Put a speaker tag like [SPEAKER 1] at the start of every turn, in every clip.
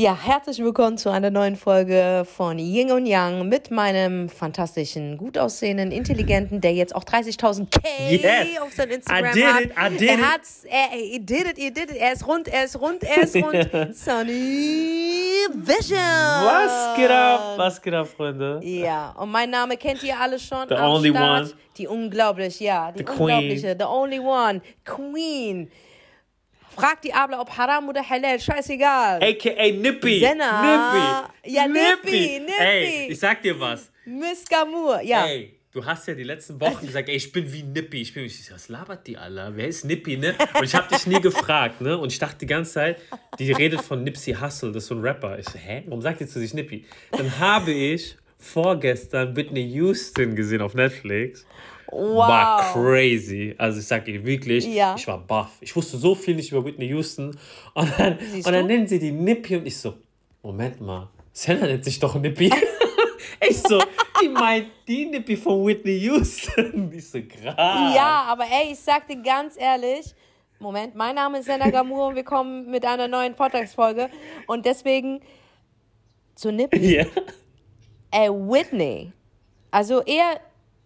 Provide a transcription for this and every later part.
[SPEAKER 1] Ja, herzlich willkommen zu einer neuen Folge von Ying und Yang mit meinem fantastischen, gut aussehenden, intelligenten, der jetzt auch 30.000 K
[SPEAKER 2] Yes.
[SPEAKER 1] auf sein Instagram
[SPEAKER 2] I did
[SPEAKER 1] hat.
[SPEAKER 2] it, I did
[SPEAKER 1] er
[SPEAKER 2] it.
[SPEAKER 1] hat's, er, er did it, er did it. Er ist rund, er ist rund, er ist rund. Sunny Vision.
[SPEAKER 2] Was geht ab? Was geht ab, Freunde?
[SPEAKER 1] Ja, und mein Name kennt ihr alle schon.
[SPEAKER 2] The only
[SPEAKER 1] Start.
[SPEAKER 2] one.
[SPEAKER 1] Die unglaublich, ja, die
[SPEAKER 2] The Queen.
[SPEAKER 1] unglaubliche, the only one, Queen. Fragt die Abla, ob Haram oder Halal, scheißegal.
[SPEAKER 2] AKA Nippy.
[SPEAKER 1] Senna.
[SPEAKER 2] Nippy.
[SPEAKER 1] Ja, Nippy, Nippy.
[SPEAKER 2] Ey, ich sag dir was.
[SPEAKER 1] Miss Gamour, ja.
[SPEAKER 2] Ey, du hast ja die letzten Wochen gesagt, ey, ich bin wie Nippy. Ich bin, ich so, was labert die alle? Wer ist Nippy, ne? Und ich hab dich nie gefragt, ne? Und ich dachte die ganze Zeit, die redet von Nipsey Hussle, das ist so ein Rapper. Ich so, hä? Warum sagt die zu sich Nippy? Dann habe ich vorgestern Whitney Houston gesehen auf Netflix.
[SPEAKER 1] Wow.
[SPEAKER 2] War crazy. Also ich sag dir wirklich,
[SPEAKER 1] Ja.
[SPEAKER 2] ich war baff. Ich wusste so viel nicht über Whitney Houston. Und dann,
[SPEAKER 1] Siehst
[SPEAKER 2] und dann
[SPEAKER 1] du?
[SPEAKER 2] nennen sie die Nippy und ich so, Moment mal, Senna nennt sich doch Nippy. ich so, die meint die Nippy von Whitney Houston. Ich so, krass.
[SPEAKER 1] Ja, aber ey, ich sag dir ganz ehrlich, Moment, mein Name ist Senna Gamour und wir kommen mit einer neuen Vortragsfolge und deswegen zu Nippy.
[SPEAKER 2] Ja.
[SPEAKER 1] Ey, Whitney. Also eher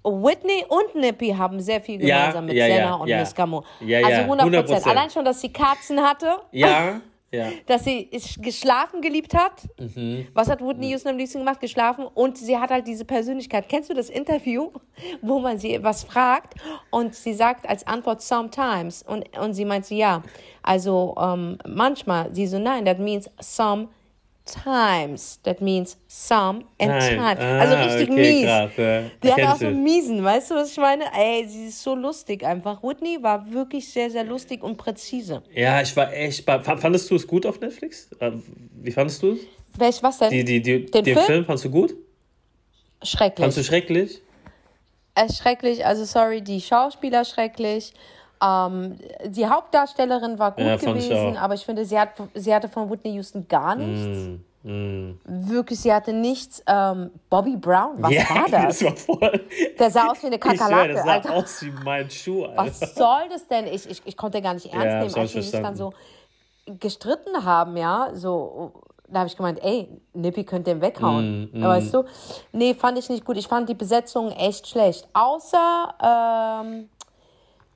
[SPEAKER 1] Whitney und Nippy haben sehr viel
[SPEAKER 2] Ja,
[SPEAKER 1] gemeinsam mit
[SPEAKER 2] ja,
[SPEAKER 1] Senna
[SPEAKER 2] ja,
[SPEAKER 1] und
[SPEAKER 2] ja.
[SPEAKER 1] Miss Gamour.
[SPEAKER 2] Ja, ja,
[SPEAKER 1] also 100
[SPEAKER 2] 100%.
[SPEAKER 1] Allein schon, dass sie Katzen hatte,
[SPEAKER 2] Ja, ja.
[SPEAKER 1] dass sie geschlafen geliebt hat.
[SPEAKER 2] Mhm.
[SPEAKER 1] Was hat Whitney Houston am liebsten gemacht? Geschlafen. Und sie hat halt diese Persönlichkeit. Kennst du das Interview, wo man sie was fragt und sie sagt als Antwort sometimes und, und sie meint so, ja, also ähm, manchmal. Sie so, nein, that means sometimes. That means some and
[SPEAKER 2] Nein.
[SPEAKER 1] time.
[SPEAKER 2] Ah,
[SPEAKER 1] also richtig
[SPEAKER 2] okay,
[SPEAKER 1] mies.
[SPEAKER 2] krass, ja.
[SPEAKER 1] Die hat auch so einen miesen, weißt du, was ich meine? Ey, sie ist so lustig einfach. Whitney war wirklich sehr, sehr lustig und präzise.
[SPEAKER 2] Ja, ich war echt. Fandest du es gut auf Netflix? Äh, Wie fandest du es?
[SPEAKER 1] Welch, was denn?
[SPEAKER 2] Die, die, die,
[SPEAKER 1] Den
[SPEAKER 2] den
[SPEAKER 1] Film?
[SPEAKER 2] Film? fandest du gut?
[SPEAKER 1] Schrecklich.
[SPEAKER 2] Fandest du schrecklich?
[SPEAKER 1] Ist schrecklich, also sorry, die Schauspieler schrecklich. Ähm, die Hauptdarstellerin war gut
[SPEAKER 2] Ja, ich
[SPEAKER 1] gewesen,
[SPEAKER 2] auch.
[SPEAKER 1] aber ich finde, sie, hat, sie hatte von Whitney Houston gar nichts. Wirklich, sie hatte nichts. Ähm, Bobby Brown, was
[SPEAKER 2] ja,
[SPEAKER 1] war das?
[SPEAKER 2] war voll.
[SPEAKER 1] Der sah aus wie eine
[SPEAKER 2] Ich
[SPEAKER 1] Kakerlake,
[SPEAKER 2] das sah
[SPEAKER 1] Alter.
[SPEAKER 2] aus wie mein Schuh, Alter.
[SPEAKER 1] Was soll das denn? Ich, ich, ich konnte gar nicht ernst
[SPEAKER 2] Ja,
[SPEAKER 1] nehmen, als sie sich dann so gestritten haben, ja, so. Da habe ich gemeint, ey, Nippy könnt den
[SPEAKER 2] Mm,
[SPEAKER 1] weghauen. Weißt du? Nee, fand ich nicht gut. Ich fand die Besetzung echt schlecht. Außer ähm,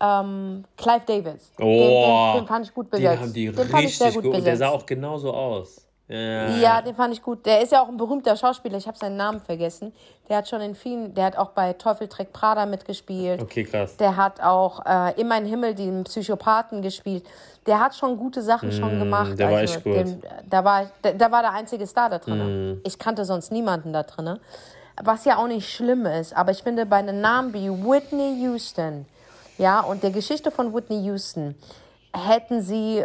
[SPEAKER 1] ähm, Clive Davis. Den,
[SPEAKER 2] Oh,
[SPEAKER 1] den, den fand ich gut
[SPEAKER 2] Den
[SPEAKER 1] besetzt.
[SPEAKER 2] haben die
[SPEAKER 1] den fand ich sehr
[SPEAKER 2] richtig
[SPEAKER 1] gut
[SPEAKER 2] gut. Und der
[SPEAKER 1] besetzt.
[SPEAKER 2] sah auch genauso aus. Ja,
[SPEAKER 1] Ja, den fand ich gut. Der ist ja auch ein berühmter Schauspieler. Ich habe seinen Namen vergessen. Der hat schon in vielen, der hat auch bei Teufel trägt Prada mitgespielt.
[SPEAKER 2] Okay, krass.
[SPEAKER 1] Der hat auch äh, in mein Himmel den Psychopathen gespielt. Der hat schon gute Sachen schon gemacht. Also
[SPEAKER 2] der war echt gut.
[SPEAKER 1] Den, da, war, da, da war der einzige Star da drin.
[SPEAKER 2] Mm.
[SPEAKER 1] Ich kannte sonst niemanden da drin. Was ja auch nicht schlimm ist. Aber ich finde, bei einem Namen wie Whitney Houston, ja, und der Geschichte von Whitney Houston, hätten sie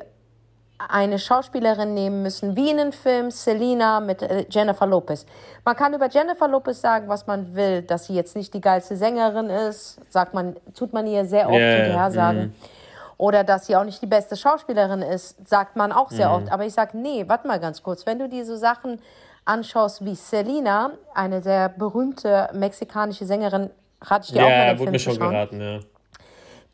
[SPEAKER 1] eine Schauspielerin nehmen müssen, wie in dem Film Selena mit äh, Jennifer Lopez. Man kann über Jennifer Lopez sagen, was man will, dass sie jetzt nicht die geilste Sängerin ist, sagt man, tut man ihr sehr oft
[SPEAKER 2] ja,
[SPEAKER 1] hinterher sagen. Oder dass sie auch nicht die beste Schauspielerin ist, sagt man auch sehr oft. Aber ich sage, nee, warte mal ganz kurz. Wenn du dir so Sachen anschaust wie Selena, eine sehr berühmte mexikanische Sängerin, hatte ich dir auch mal
[SPEAKER 2] Ja,
[SPEAKER 1] den
[SPEAKER 2] wurde
[SPEAKER 1] Film
[SPEAKER 2] mir schon geraten, ja.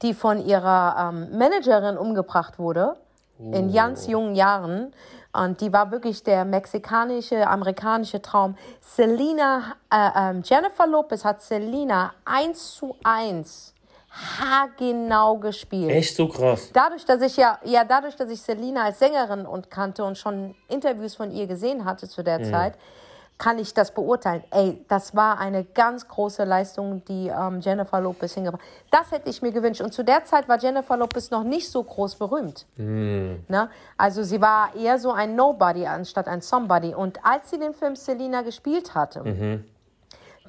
[SPEAKER 1] Die von ihrer ähm, Managerin umgebracht wurde, in ganz jungen Jahren. Und die war wirklich der mexikanische, amerikanische Traum. Selena, äh, ähm, Jennifer Lopez hat Selena eins zu eins haargenau gespielt.
[SPEAKER 2] Echt so krass.
[SPEAKER 1] Dadurch, dass ich ja, ja, dadurch, dass ich Selina als Sängerin und kannte und schon Interviews von ihr gesehen hatte zu der Zeit, kann ich das beurteilen. Ey, das war eine ganz große Leistung, die ähm, Jennifer Lopez hingebracht hat. Das hätte ich mir gewünscht. Und zu der Zeit war Jennifer Lopez noch nicht so groß berühmt. Ne? Also sie war eher so ein Nobody anstatt ein Somebody. Und als sie den Film Selina gespielt hatte,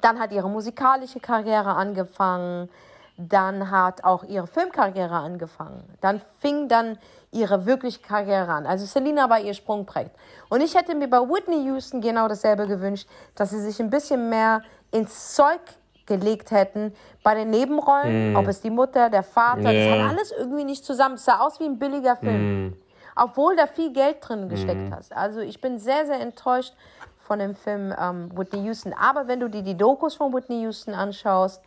[SPEAKER 1] dann hat ihre musikalische Karriere angefangen. Dann hat auch ihre Filmkarriere angefangen. Dann fing dann ihre wirkliche Karriere an. Also Selena war ihr Sprungbrett. Und ich hätte mir bei Whitney Houston genau dasselbe gewünscht, dass sie sich ein bisschen mehr ins Zeug gelegt hätten bei den Nebenrollen, ob es die Mutter, der Vater, das
[SPEAKER 2] Ja.
[SPEAKER 1] hat alles irgendwie nicht zusammen. Es sah aus wie ein billiger Film. Obwohl da viel Geld drin gesteckt hast. Also ich bin sehr, sehr enttäuscht von dem Film ähm, Whitney Houston. Aber wenn du dir die Dokus von Whitney Houston anschaust,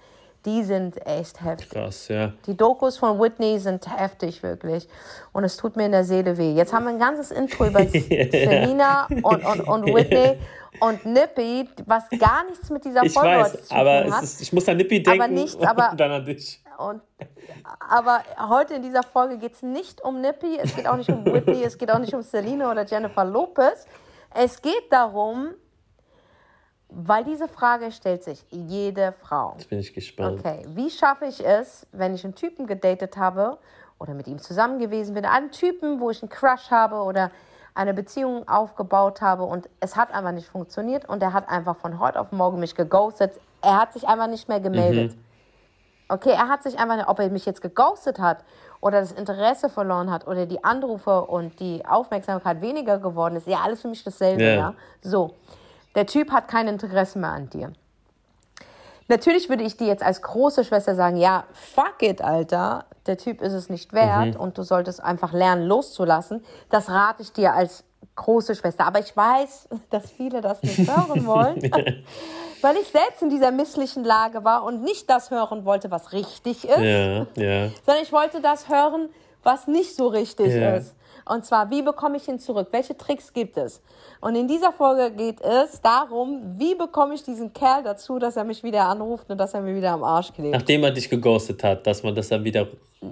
[SPEAKER 1] die sind echt heftig.
[SPEAKER 2] Krass, ja.
[SPEAKER 1] Die Dokus von Whitney sind heftig, wirklich. Und es tut mir in der Seele weh. Jetzt haben wir ein ganzes Intro über Selina und, und, und Whitney und Nippy, was gar nichts mit dieser
[SPEAKER 2] Ich
[SPEAKER 1] Folge
[SPEAKER 2] weiß,
[SPEAKER 1] heute zu
[SPEAKER 2] aber
[SPEAKER 1] tun
[SPEAKER 2] es
[SPEAKER 1] hat.
[SPEAKER 2] ist, ich muss an Nippi denken
[SPEAKER 1] Aber nicht, aber-
[SPEAKER 2] und dann an dich.
[SPEAKER 1] Und, aber heute in dieser Folge geht es nicht um Nippy, es geht auch nicht um Whitney, es geht auch nicht um Selena oder Jennifer Lopez. Es geht darum, weil diese Frage stellt sich jede Frau.
[SPEAKER 2] Jetzt bin ich gespannt.
[SPEAKER 1] Okay, wie schaffe ich es, wenn ich einen Typen gedatet habe oder mit ihm zusammen gewesen bin, einen Typen, wo ich einen Crush habe oder eine Beziehung aufgebaut habe und es hat einfach nicht funktioniert und er hat einfach von heute auf morgen mich geghostet. Er hat sich einfach nicht mehr gemeldet. Okay, er hat sich einfach, ob er mich jetzt geghostet hat oder das Interesse verloren hat oder die Anrufe und die Aufmerksamkeit weniger geworden ist, ja, alles für mich dasselbe,
[SPEAKER 2] Ja.
[SPEAKER 1] ja. So, der Typ hat kein Interesse mehr an dir. Natürlich würde ich dir jetzt als große Schwester sagen, ja, fuck it, Alter, der Typ ist es nicht wert und du solltest einfach lernen loszulassen. Das rate ich dir als große Schwester. Aber ich weiß, dass viele das nicht hören wollen, weil ich selbst in dieser misslichen Lage war und nicht das hören wollte, was richtig ist,
[SPEAKER 2] Ja, ja.
[SPEAKER 1] sondern ich wollte das hören, was nicht so richtig
[SPEAKER 2] Ja.
[SPEAKER 1] ist. Und zwar, wie bekomme ich ihn zurück? Welche Tricks gibt es? Und in dieser Folge geht es darum, wie bekomme ich diesen Kerl dazu, dass er mich wieder anruft und dass er mir wieder am Arsch klebt.
[SPEAKER 2] Nachdem er dich geghostet hat, dass man das dann wieder.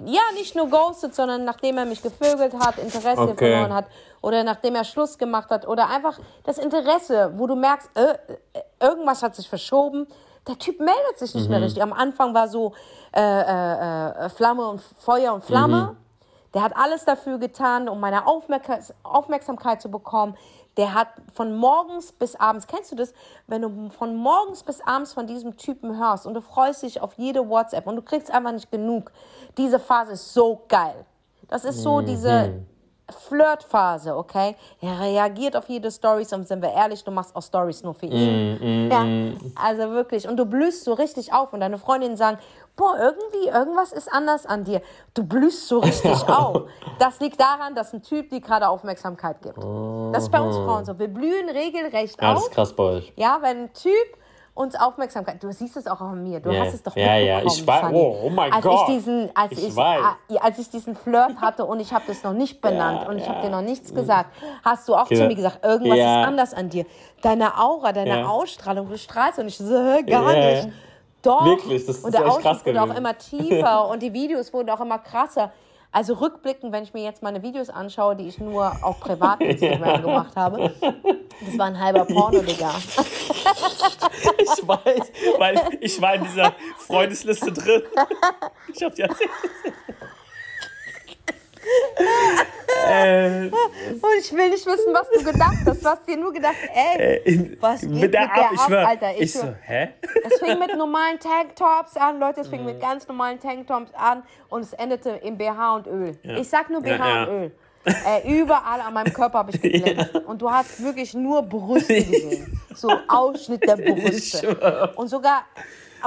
[SPEAKER 1] Ja, nicht nur ghostet, sondern nachdem er mich gevögelt hat, Interesse
[SPEAKER 2] Okay.
[SPEAKER 1] verloren hat oder nachdem er Schluss gemacht hat oder einfach das Interesse, wo du merkst, äh, äh, irgendwas hat sich verschoben. Der Typ meldet sich nicht mehr richtig. Am Anfang war so äh, äh, äh, Flamme und Feuer und Flamme. Der hat alles dafür getan, um meine Aufmerksamkeit zu bekommen. Der hat von morgens bis abends, kennst du das, wenn du von morgens bis abends von diesem Typen hörst und du freust dich auf jede WhatsApp und du kriegst einfach nicht genug. Diese Phase ist so geil. Das ist so diese Flirtphase, okay? Er reagiert auf jede Story und sind wir ehrlich, du machst auch Stories nur für ihn. ja, also wirklich. Und du blühst so richtig auf und deine Freundinnen sagen, boah, irgendwie, irgendwas ist anders an dir. Du blühst so richtig auf. Das liegt daran, dass ein Typ dir gerade Aufmerksamkeit gibt. Das ist bei uns Frauen so. Wir blühen regelrecht
[SPEAKER 2] Ja, das
[SPEAKER 1] auf.
[SPEAKER 2] ist krass bei euch.
[SPEAKER 1] Ja, wenn ein Typ uns Aufmerksamkeit, du siehst es auch an mir, du
[SPEAKER 2] Ja.
[SPEAKER 1] hast es doch
[SPEAKER 2] Ja, ja, ich weiß. Oh, oh mein
[SPEAKER 1] als
[SPEAKER 2] Gott.
[SPEAKER 1] Ich diesen, als,
[SPEAKER 2] Ich
[SPEAKER 1] ich, ah, als ich diesen Flirt hatte und ich habe das noch nicht benannt
[SPEAKER 2] Ja,
[SPEAKER 1] und ich
[SPEAKER 2] ja.
[SPEAKER 1] habe dir noch nichts gesagt, hast du auch
[SPEAKER 2] Genau.
[SPEAKER 1] zu mir gesagt, irgendwas
[SPEAKER 2] Ja.
[SPEAKER 1] ist anders an dir. Deine Aura, deine
[SPEAKER 2] Ja.
[SPEAKER 1] Ausstrahlung, du strahlst und ich so, gar
[SPEAKER 2] Ja,
[SPEAKER 1] nicht. Doch.
[SPEAKER 2] Wirklich, das ist
[SPEAKER 1] und der
[SPEAKER 2] echt krass
[SPEAKER 1] wurde auch
[SPEAKER 2] gewesen.
[SPEAKER 1] immer tiefer und die Videos wurden auch immer krasser. Also rückblickend, wenn ich mir jetzt meine Videos anschaue, die ich nur auf privat Instagram gemacht habe, das war ein halber Porno, Digga.
[SPEAKER 2] Ich weiß, weil ich war in dieser Freundesliste drin. Ich hab die erzählt. Äh,
[SPEAKER 1] Und ich will nicht wissen, was du gedacht hast. Du hast dir nur gedacht, ey,
[SPEAKER 2] in,
[SPEAKER 1] Was geht
[SPEAKER 2] mit der
[SPEAKER 1] mit
[SPEAKER 2] ab,
[SPEAKER 1] der
[SPEAKER 2] ich
[SPEAKER 1] ab,
[SPEAKER 2] schwör.
[SPEAKER 1] Alter? Ich
[SPEAKER 2] Ich so, hä?
[SPEAKER 1] es fing mit normalen Tanktops an, Leute, es fing
[SPEAKER 2] Mhm.
[SPEAKER 1] mit ganz normalen Tanktops an und es endete in BH und Öl. Ich sag nur BH
[SPEAKER 2] Ja, ja.
[SPEAKER 1] und Öl. Äh, überall an meinem Körper habe ich geblendet. Und du hast wirklich nur Brüste gesehen. So Ausschnitt der Brüste. Und sogar,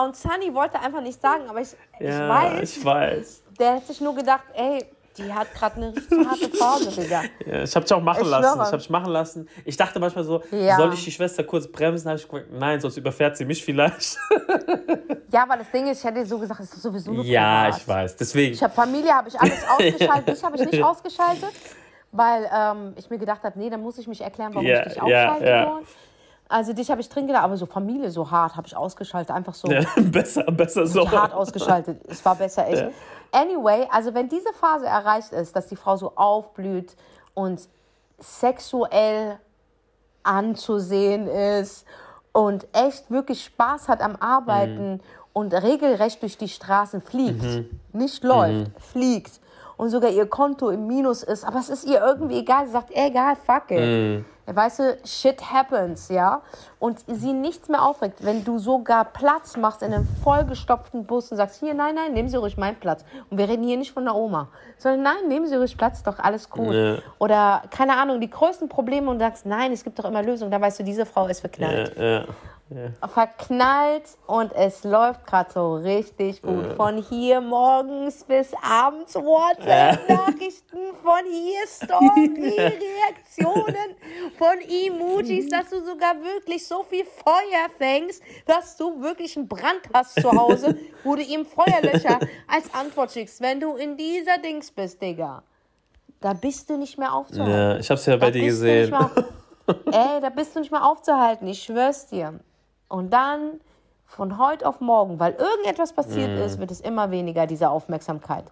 [SPEAKER 1] und Sunny wollte einfach nicht sagen, aber ich, ich
[SPEAKER 2] Ja,
[SPEAKER 1] weiß,
[SPEAKER 2] ich weiß.
[SPEAKER 1] der hat sich nur gedacht, ey, die hat gerade eine richtig harte Phase, Digga.
[SPEAKER 2] Ja, ich hab dich auch machen
[SPEAKER 1] Ich
[SPEAKER 2] lassen.
[SPEAKER 1] schwöre.
[SPEAKER 2] Ich hab dich machen lassen. Ich dachte manchmal so,
[SPEAKER 1] Ja.
[SPEAKER 2] soll ich die Schwester kurz bremsen? Hab ich gesagt, nein, sonst überfährt sie mich vielleicht.
[SPEAKER 1] Ja, weil das Ding ist, ich hätte so gesagt, es ist sowieso nur
[SPEAKER 2] Ja,
[SPEAKER 1] privat.
[SPEAKER 2] ich weiß. Deswegen.
[SPEAKER 1] Ich habe Familie, habe ich alles ausgeschaltet. Dich habe ich nicht ausgeschaltet, weil ähm, ich mir gedacht habe, nee, dann muss ich mich erklären, warum
[SPEAKER 2] Ja,
[SPEAKER 1] ich dich
[SPEAKER 2] ja,
[SPEAKER 1] ausschalte.
[SPEAKER 2] ja.
[SPEAKER 1] Also dich habe ich drin gelassen, aber so Familie, so hart habe ich ausgeschaltet, einfach so
[SPEAKER 2] ja, besser, besser so.
[SPEAKER 1] hart ausgeschaltet. Es war besser echt. Anyway, also wenn diese Phase erreicht ist, dass die Frau so aufblüht und sexuell anzusehen ist und echt wirklich Spaß hat am Arbeiten und regelrecht durch die Straßen fliegt, nicht läuft, fliegt und sogar ihr Konto im Minus ist, aber es ist ihr irgendwie egal. Sie sagt, egal, fuck it. Weißt du, shit happens, ja. Und sie nichts mehr aufregt. Wenn du sogar Platz machst in einem vollgestopften Bus und sagst, hier, nein, nein, nehmen Sie ruhig meinen Platz. Und wir reden hier nicht von der Oma, sondern nein, nehmen Sie ruhig Platz, doch alles cool.
[SPEAKER 2] Ja.
[SPEAKER 1] Oder, keine Ahnung, die größten Probleme und sagst, nein, es gibt doch immer Lösungen. Da weißt du, diese Frau ist verknallt
[SPEAKER 2] Ja, ja.
[SPEAKER 1] verknallt und es läuft gerade so richtig gut. Von hier morgens bis abends WhatsApp-Nachrichten, von hier Story-Reaktionen, von Emojis, dass du sogar wirklich so viel Feuer fängst, dass du wirklich einen Brand hast zu Hause, wo du ihm Feuerlöcher als Antwort schickst. Wenn du in dieser Dings bist, Digga, da bist du nicht mehr aufzuhalten.
[SPEAKER 2] Ja, ich hab's ja bei
[SPEAKER 1] Da
[SPEAKER 2] dir gesehen.
[SPEAKER 1] Ey, da bist du nicht mehr aufzuhalten, ich schwör's dir. Und dann von heute auf morgen, weil irgendetwas passiert
[SPEAKER 2] Mhm.
[SPEAKER 1] ist, wird es immer weniger, diese Aufmerksamkeit.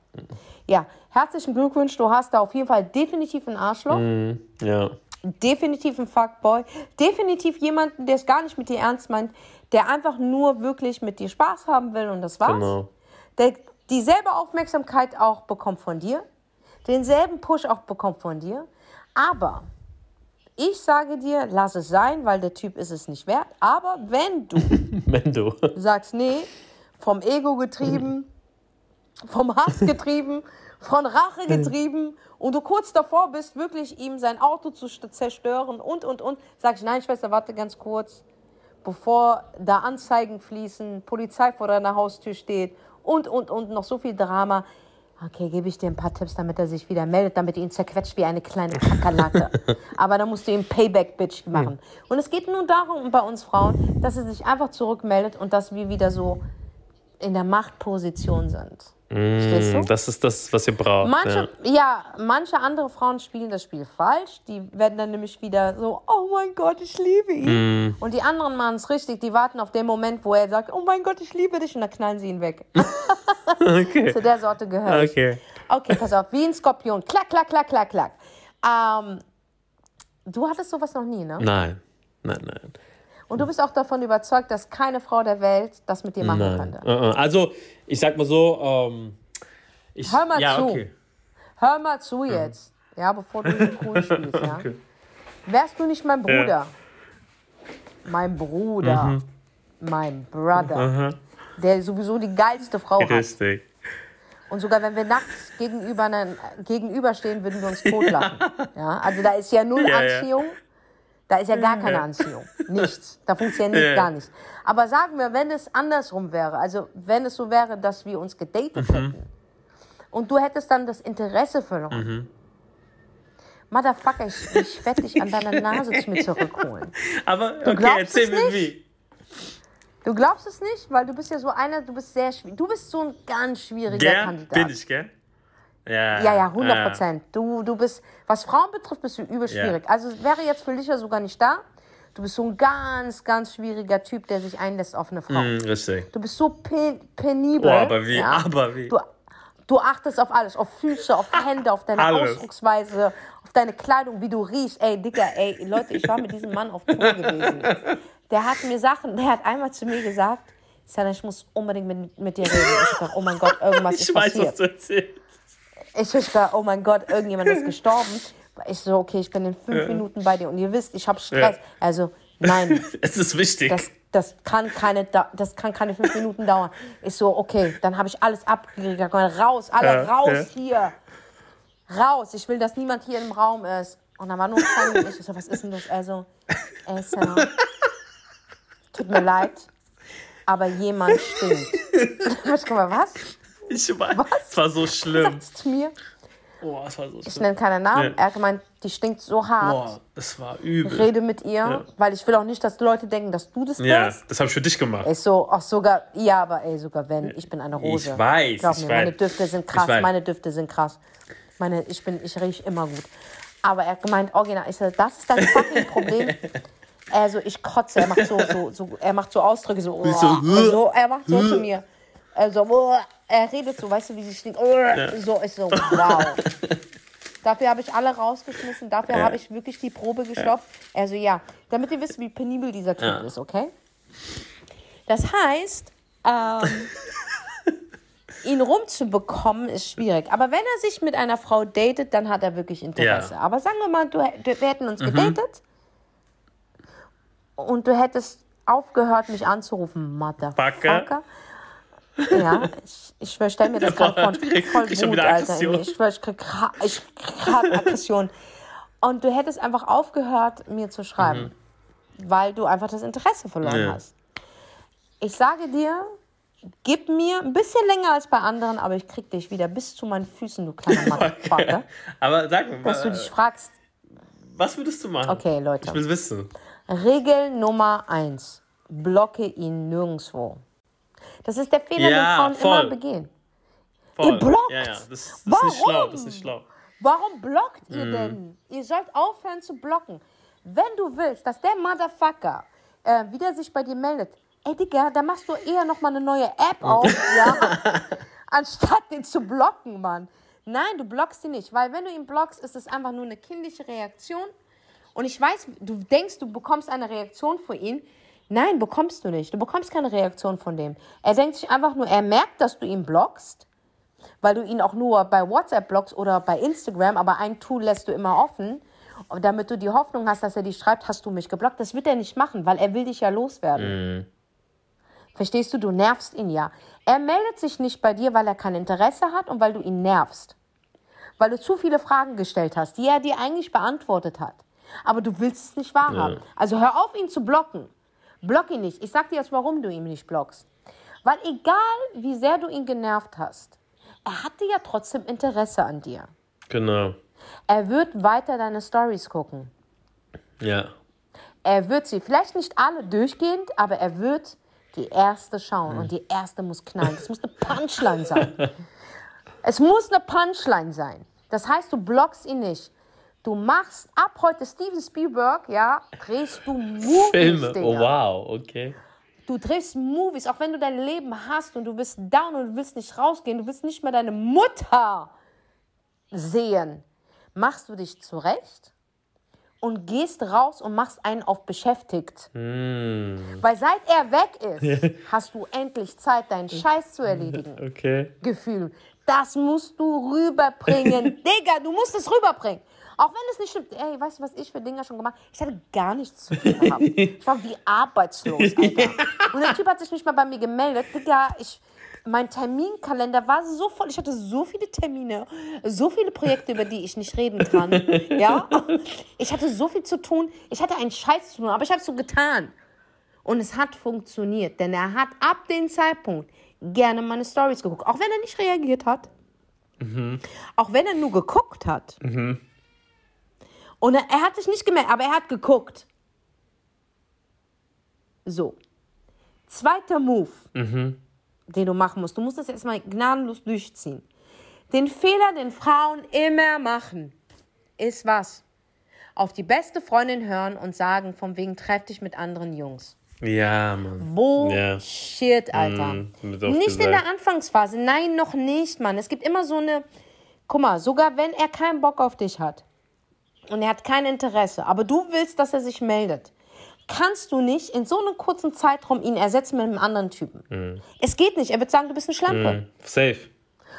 [SPEAKER 1] Ja, herzlichen Glückwunsch, du hast da auf jeden Fall definitiv einen Arschloch,
[SPEAKER 2] Mhm. Ja.
[SPEAKER 1] definitiv einen Fuckboy, definitiv jemanden, der es gar nicht mit dir ernst meint, der einfach nur wirklich mit dir Spaß haben will und das war's.
[SPEAKER 2] Genau.
[SPEAKER 1] Der dieselbe Aufmerksamkeit auch bekommt von dir, denselben Push auch bekommt von dir, aber ich sage dir, lass es sein, weil der Typ ist es nicht wert. Aber wenn du
[SPEAKER 2] Mendo.
[SPEAKER 1] sagst, nee, vom Ego getrieben, vom Hass getrieben, von Rache getrieben und du kurz davor bist, wirklich ihm sein Auto zu st- zerstören und, und, und, sag ich, nein, Schwester, warte ganz kurz, bevor da Anzeigen fließen, Polizei vor deiner Haustür steht und, und, und, noch so viel Drama. Okay, gebe ich dir ein paar Tipps, damit er sich wieder meldet, damit du ihn zerquetscht wie eine kleine Kakerlake. Aber dann musst du ihm Payback-Bitch machen. Und es geht nun darum, bei uns Frauen, dass er sich einfach zurückmeldet und dass wir wieder so in der Machtposition sind. Du?
[SPEAKER 2] Mm, Das ist das, was ihr braucht.
[SPEAKER 1] Manche,
[SPEAKER 2] ja.
[SPEAKER 1] ja. manche andere Frauen spielen das Spiel falsch. Die werden dann nämlich wieder so, oh mein Gott, ich liebe ihn.
[SPEAKER 2] Mm.
[SPEAKER 1] Und die anderen machen es richtig. Die warten auf den Moment, wo er sagt, oh mein Gott, ich liebe dich. Und dann knallen sie ihn weg.
[SPEAKER 2] Okay.
[SPEAKER 1] Zu der Sorte gehört.
[SPEAKER 2] Okay.
[SPEAKER 1] Okay, pass auf, wie ein Skorpion. Klack, klack, klack, klack, klack. Ähm, du hattest sowas noch nie, ne?
[SPEAKER 2] Nein. Nein, nein.
[SPEAKER 1] Und du bist auch davon überzeugt, dass keine Frau der Welt das mit dir machen
[SPEAKER 2] Nein.
[SPEAKER 1] könnte.
[SPEAKER 2] Uh-uh. Also, ich sag mal so, ähm, ich,
[SPEAKER 1] Hör mal
[SPEAKER 2] ja,
[SPEAKER 1] zu.
[SPEAKER 2] Okay.
[SPEAKER 1] Hör mal zu jetzt. Ja, bevor du den cool spielst, ja.
[SPEAKER 2] Okay.
[SPEAKER 1] Wärst du nicht mein Bruder? Mein Bruder. Mein Brother. Der sowieso die geilste Frau hat.
[SPEAKER 2] Richtig.
[SPEAKER 1] Und sogar wenn wir nachts gegenüber, gegenüberstehen, würden wir uns totlachen. Ja, also da ist ja null
[SPEAKER 2] Ja, ja.
[SPEAKER 1] Anziehung. Da ist ja gar keine Anziehung. Nichts. Da funktioniert
[SPEAKER 2] Ja.
[SPEAKER 1] gar nichts. Aber sagen wir, wenn es andersrum wäre, also wenn es so wäre, dass wir uns gedatet
[SPEAKER 2] Mhm.
[SPEAKER 1] hätten und du hättest dann das Interesse verloren.
[SPEAKER 2] Mhm.
[SPEAKER 1] Motherfucker, ich, ich werde dich an deiner Nase zu mir zurückholen.
[SPEAKER 2] Aber, okay,
[SPEAKER 1] glaubst
[SPEAKER 2] erzähl
[SPEAKER 1] es
[SPEAKER 2] mir
[SPEAKER 1] nicht?
[SPEAKER 2] wie.
[SPEAKER 1] Du glaubst es nicht, weil du bist ja so einer, du bist sehr schwierig. Du bist so ein ganz schwieriger
[SPEAKER 2] Gell?
[SPEAKER 1] Kandidat.
[SPEAKER 2] Bin ich, gell? Ja.
[SPEAKER 1] Ja, ja, 100 Prozent. Du, du bist, was Frauen betrifft, bist du übel
[SPEAKER 2] Ja.
[SPEAKER 1] schwierig. Also es wäre jetzt für dich ja sogar nicht da. Du bist so ein ganz, ganz schwieriger Typ, der sich einlässt auf eine Frau.
[SPEAKER 2] Hm, richtig.
[SPEAKER 1] Du bist so pe penibel.
[SPEAKER 2] Oh, aber wie,
[SPEAKER 1] ja.
[SPEAKER 2] aber wie.
[SPEAKER 1] Du, du achtest auf alles, auf Füße, auf Hände, auf deine
[SPEAKER 2] Alles.
[SPEAKER 1] Ausdrucksweise, auf deine Kleidung, wie du riechst. Ey, Digga, ey, Leute, ich war mit diesem Mann auf Tour gewesen. Der hat mir Sachen, der hat einmal zu mir gesagt, Sana, ich muss unbedingt mit, mit dir reden. Ich dachte, oh mein Gott, irgendwas
[SPEAKER 2] Ich
[SPEAKER 1] ist
[SPEAKER 2] weiß,
[SPEAKER 1] passiert.
[SPEAKER 2] was du erzählst.
[SPEAKER 1] Ich dachte, oh mein Gott, irgendjemand ist gestorben. Ich so, okay, ich bin in fünf Minuten bei dir und ihr wisst, ich habe Stress. Also, nein,
[SPEAKER 2] Es ist wichtig.
[SPEAKER 1] das, das, kann keine, Da- das kann keine fünf Minuten dauern. Ich so, okay, dann habe ich alles gesagt, Raus, alle raus hier. Raus, ich will, dass niemand hier im Raum ist. Und dann war nur Fanny und ich. Ich so, was ist denn das? Also, ey, Sam, tut mir leid, aber jemand stinkt. Ich guck mal, was?
[SPEAKER 2] Ich weiß. Es war so schlimm.
[SPEAKER 1] Sagst mir?
[SPEAKER 2] Oh, es war so
[SPEAKER 1] Ich
[SPEAKER 2] schlimm.
[SPEAKER 1] nenne keinen Namen.
[SPEAKER 2] Ja.
[SPEAKER 1] Er hat gemeint, die stinkt so hart.
[SPEAKER 2] Boah, das war übel.
[SPEAKER 1] Rede mit ihr,
[SPEAKER 2] Ja.
[SPEAKER 1] weil ich will auch nicht, dass die Leute denken, dass du das
[SPEAKER 2] Ja,
[SPEAKER 1] bist.
[SPEAKER 2] das habe ich für dich gemacht.
[SPEAKER 1] Ich so, ach sogar, ja, aber ey, sogar wenn, ich bin eine Rose.
[SPEAKER 2] Ich weiß,
[SPEAKER 1] Glaub
[SPEAKER 2] ich
[SPEAKER 1] mir,
[SPEAKER 2] weiß.
[SPEAKER 1] meine Düfte sind
[SPEAKER 2] Ich
[SPEAKER 1] krass, meine Düfte sind krass. Meine, ich bin, ich rieche immer gut. Aber er hat gemeint, original, ich so, das ist dein fucking Problem. Also ich kotze, er macht so, so, so er macht so Ausdrücke, so, oh,
[SPEAKER 2] so,
[SPEAKER 1] so, er macht so zu mir. Also, oh, er redet so, weißt du, wie sie stinkt. Oh, So, ich so, wow. Dafür habe ich alle rausgeschmissen, dafür habe ich wirklich die Probe gestoppt. Also ja, damit ihr wisst, wie penibel dieser Typ
[SPEAKER 2] Ja.
[SPEAKER 1] ist, okay? Das heißt, ähm, ihn rumzubekommen ist schwierig. Aber wenn er sich mit einer Frau datet, dann hat er wirklich Interesse.
[SPEAKER 2] Ja.
[SPEAKER 1] Aber sagen wir mal, du, wir hätten uns gedatet und du hättest aufgehört, mich anzurufen, Motherfucker. Ja, ich, ich schwör, stell mir das gerade vor. Ich krieg voll
[SPEAKER 2] Krieg
[SPEAKER 1] Wut, Alter. Ich schwör, ich krieg, ich grad Aggression. Und du hättest einfach aufgehört, mir zu schreiben, weil du einfach das Interesse verloren
[SPEAKER 2] Ja.
[SPEAKER 1] hast. Ich sage dir, gib mir ein bisschen länger als bei anderen, aber ich krieg dich wieder bis zu meinen Füßen, du kleiner Motherfucker.
[SPEAKER 2] Aber sag mir,
[SPEAKER 1] Dass du dich fragst,
[SPEAKER 2] Was würdest du machen?
[SPEAKER 1] Okay, Leute.
[SPEAKER 2] Ich will wissen.
[SPEAKER 1] Regel Nummer eins. Blocke ihn nirgendwo. Das ist der Fehler,
[SPEAKER 2] Ja,
[SPEAKER 1] den Frauen
[SPEAKER 2] voll.
[SPEAKER 1] immer begehen.
[SPEAKER 2] Voll.
[SPEAKER 1] Ihr blockt.
[SPEAKER 2] Ja, ja, das, das ist
[SPEAKER 1] Warum?
[SPEAKER 2] nicht schlau. Das ist nicht schlau.
[SPEAKER 1] Warum blockt
[SPEAKER 2] Mhm.
[SPEAKER 1] ihr denn? Ihr sollt aufhören zu blocken. Wenn du willst, dass der Motherfucker äh, wieder sich bei dir meldet, ey Digga, da machst du eher nochmal eine neue App auf, ja? Anstatt den zu blocken, Mann. Nein, du blockst ihn nicht, weil wenn du ihn blockst, ist es einfach nur eine kindliche Reaktion. Und ich weiß, du denkst, du bekommst eine Reaktion von ihm. Nein, bekommst du nicht. Du bekommst keine Reaktion von dem. Er denkt sich einfach nur, er merkt, dass du ihn blockst weil du ihn auch nur bei WhatsApp blockst oder bei Instagram, aber ein Tool lässt du immer offen, damit du die Hoffnung hast, dass er dich schreibt, hast du mich geblockt. Das wird er nicht machen, weil er will dich ja loswerden. Verstehst du? Du nervst ihn ja. Er meldet sich nicht bei dir, weil er kein Interesse hat und weil du ihn nervst. Weil du zu viele Fragen gestellt hast, die er dir eigentlich beantwortet hat. Aber du willst es nicht wahrhaben. Also hör auf, ihn zu blocken. Block ihn nicht. Ich sag dir jetzt, warum du ihn nicht blockst. Weil egal, wie sehr du ihn genervt hast, er hatte ja trotzdem Interesse an dir.
[SPEAKER 2] Genau.
[SPEAKER 1] Er wird weiter deine Stories gucken.
[SPEAKER 2] Ja.
[SPEAKER 1] Er wird sie, vielleicht nicht alle durchgehend, aber er wird die erste schauen. Und die erste muss knallen. Das muss eine Punchline sein. es muss eine Punchline sein. Das heißt, du blockst ihn nicht. Du machst ab heute Steven Spielberg, ja, drehst du Movies,
[SPEAKER 2] Filme.
[SPEAKER 1] Digga.
[SPEAKER 2] Oh, wow. Okay.
[SPEAKER 1] Du drehst Movies, auch wenn du dein Leben hast und du bist down und du willst nicht rausgehen, du willst nicht mehr deine Mutter sehen. Machst du dich zurecht und gehst raus und machst einen auf beschäftigt.
[SPEAKER 2] Hm.
[SPEAKER 1] Weil seit er weg ist, hast du endlich Zeit, deinen Scheiß zu erledigen.
[SPEAKER 2] Okay.
[SPEAKER 1] Gefühl. Das musst du rüberbringen. Digga, du musst es rüberbringen. Auch wenn es nicht stimmt. Ey, weißt du, was ich für Dinger schon gemacht habe? Ich hatte gar nichts zu tun gehabt. Ich war wie arbeitslos, Alter. Und der Typ hat sich nicht mal bei mir gemeldet. Digga, ich, mein Terminkalender war so voll. Ich hatte so viele Termine, so viele Projekte, über die ich nicht reden kann. Ja? Ich hatte so viel zu tun. Ich hatte einen Scheiß zu tun, aber ich habe es so getan. Und es hat funktioniert, denn er hat ab dem Zeitpunkt gerne meine Stories geguckt. Auch wenn er nicht reagiert hat. Auch wenn er nur geguckt hat. Und er, er hat sich nicht gemeldet, aber er hat geguckt. So. Zweiter Move, den du machen musst. Du musst das jetzt mal gnadenlos durchziehen. Den Fehler, den Frauen immer machen, ist was? Auf die beste Freundin hören und sagen, von wegen treff dich mit anderen Jungs.
[SPEAKER 2] Ja, Mann.
[SPEAKER 1] Bullshit, Alter.
[SPEAKER 2] Mm,
[SPEAKER 1] nicht in
[SPEAKER 2] gesagt.
[SPEAKER 1] der Anfangsphase. Nein, noch nicht, Mann. Es gibt immer so eine. Guck mal, sogar wenn er keinen Bock auf dich hat und er hat kein Interesse, aber du willst, dass er sich meldet, kannst du nicht in so einem kurzen Zeitraum ihn ersetzen mit einem anderen Typen.
[SPEAKER 2] Mm.
[SPEAKER 1] Es geht nicht. Er wird sagen, du bist eine Schlampe.
[SPEAKER 2] Safe.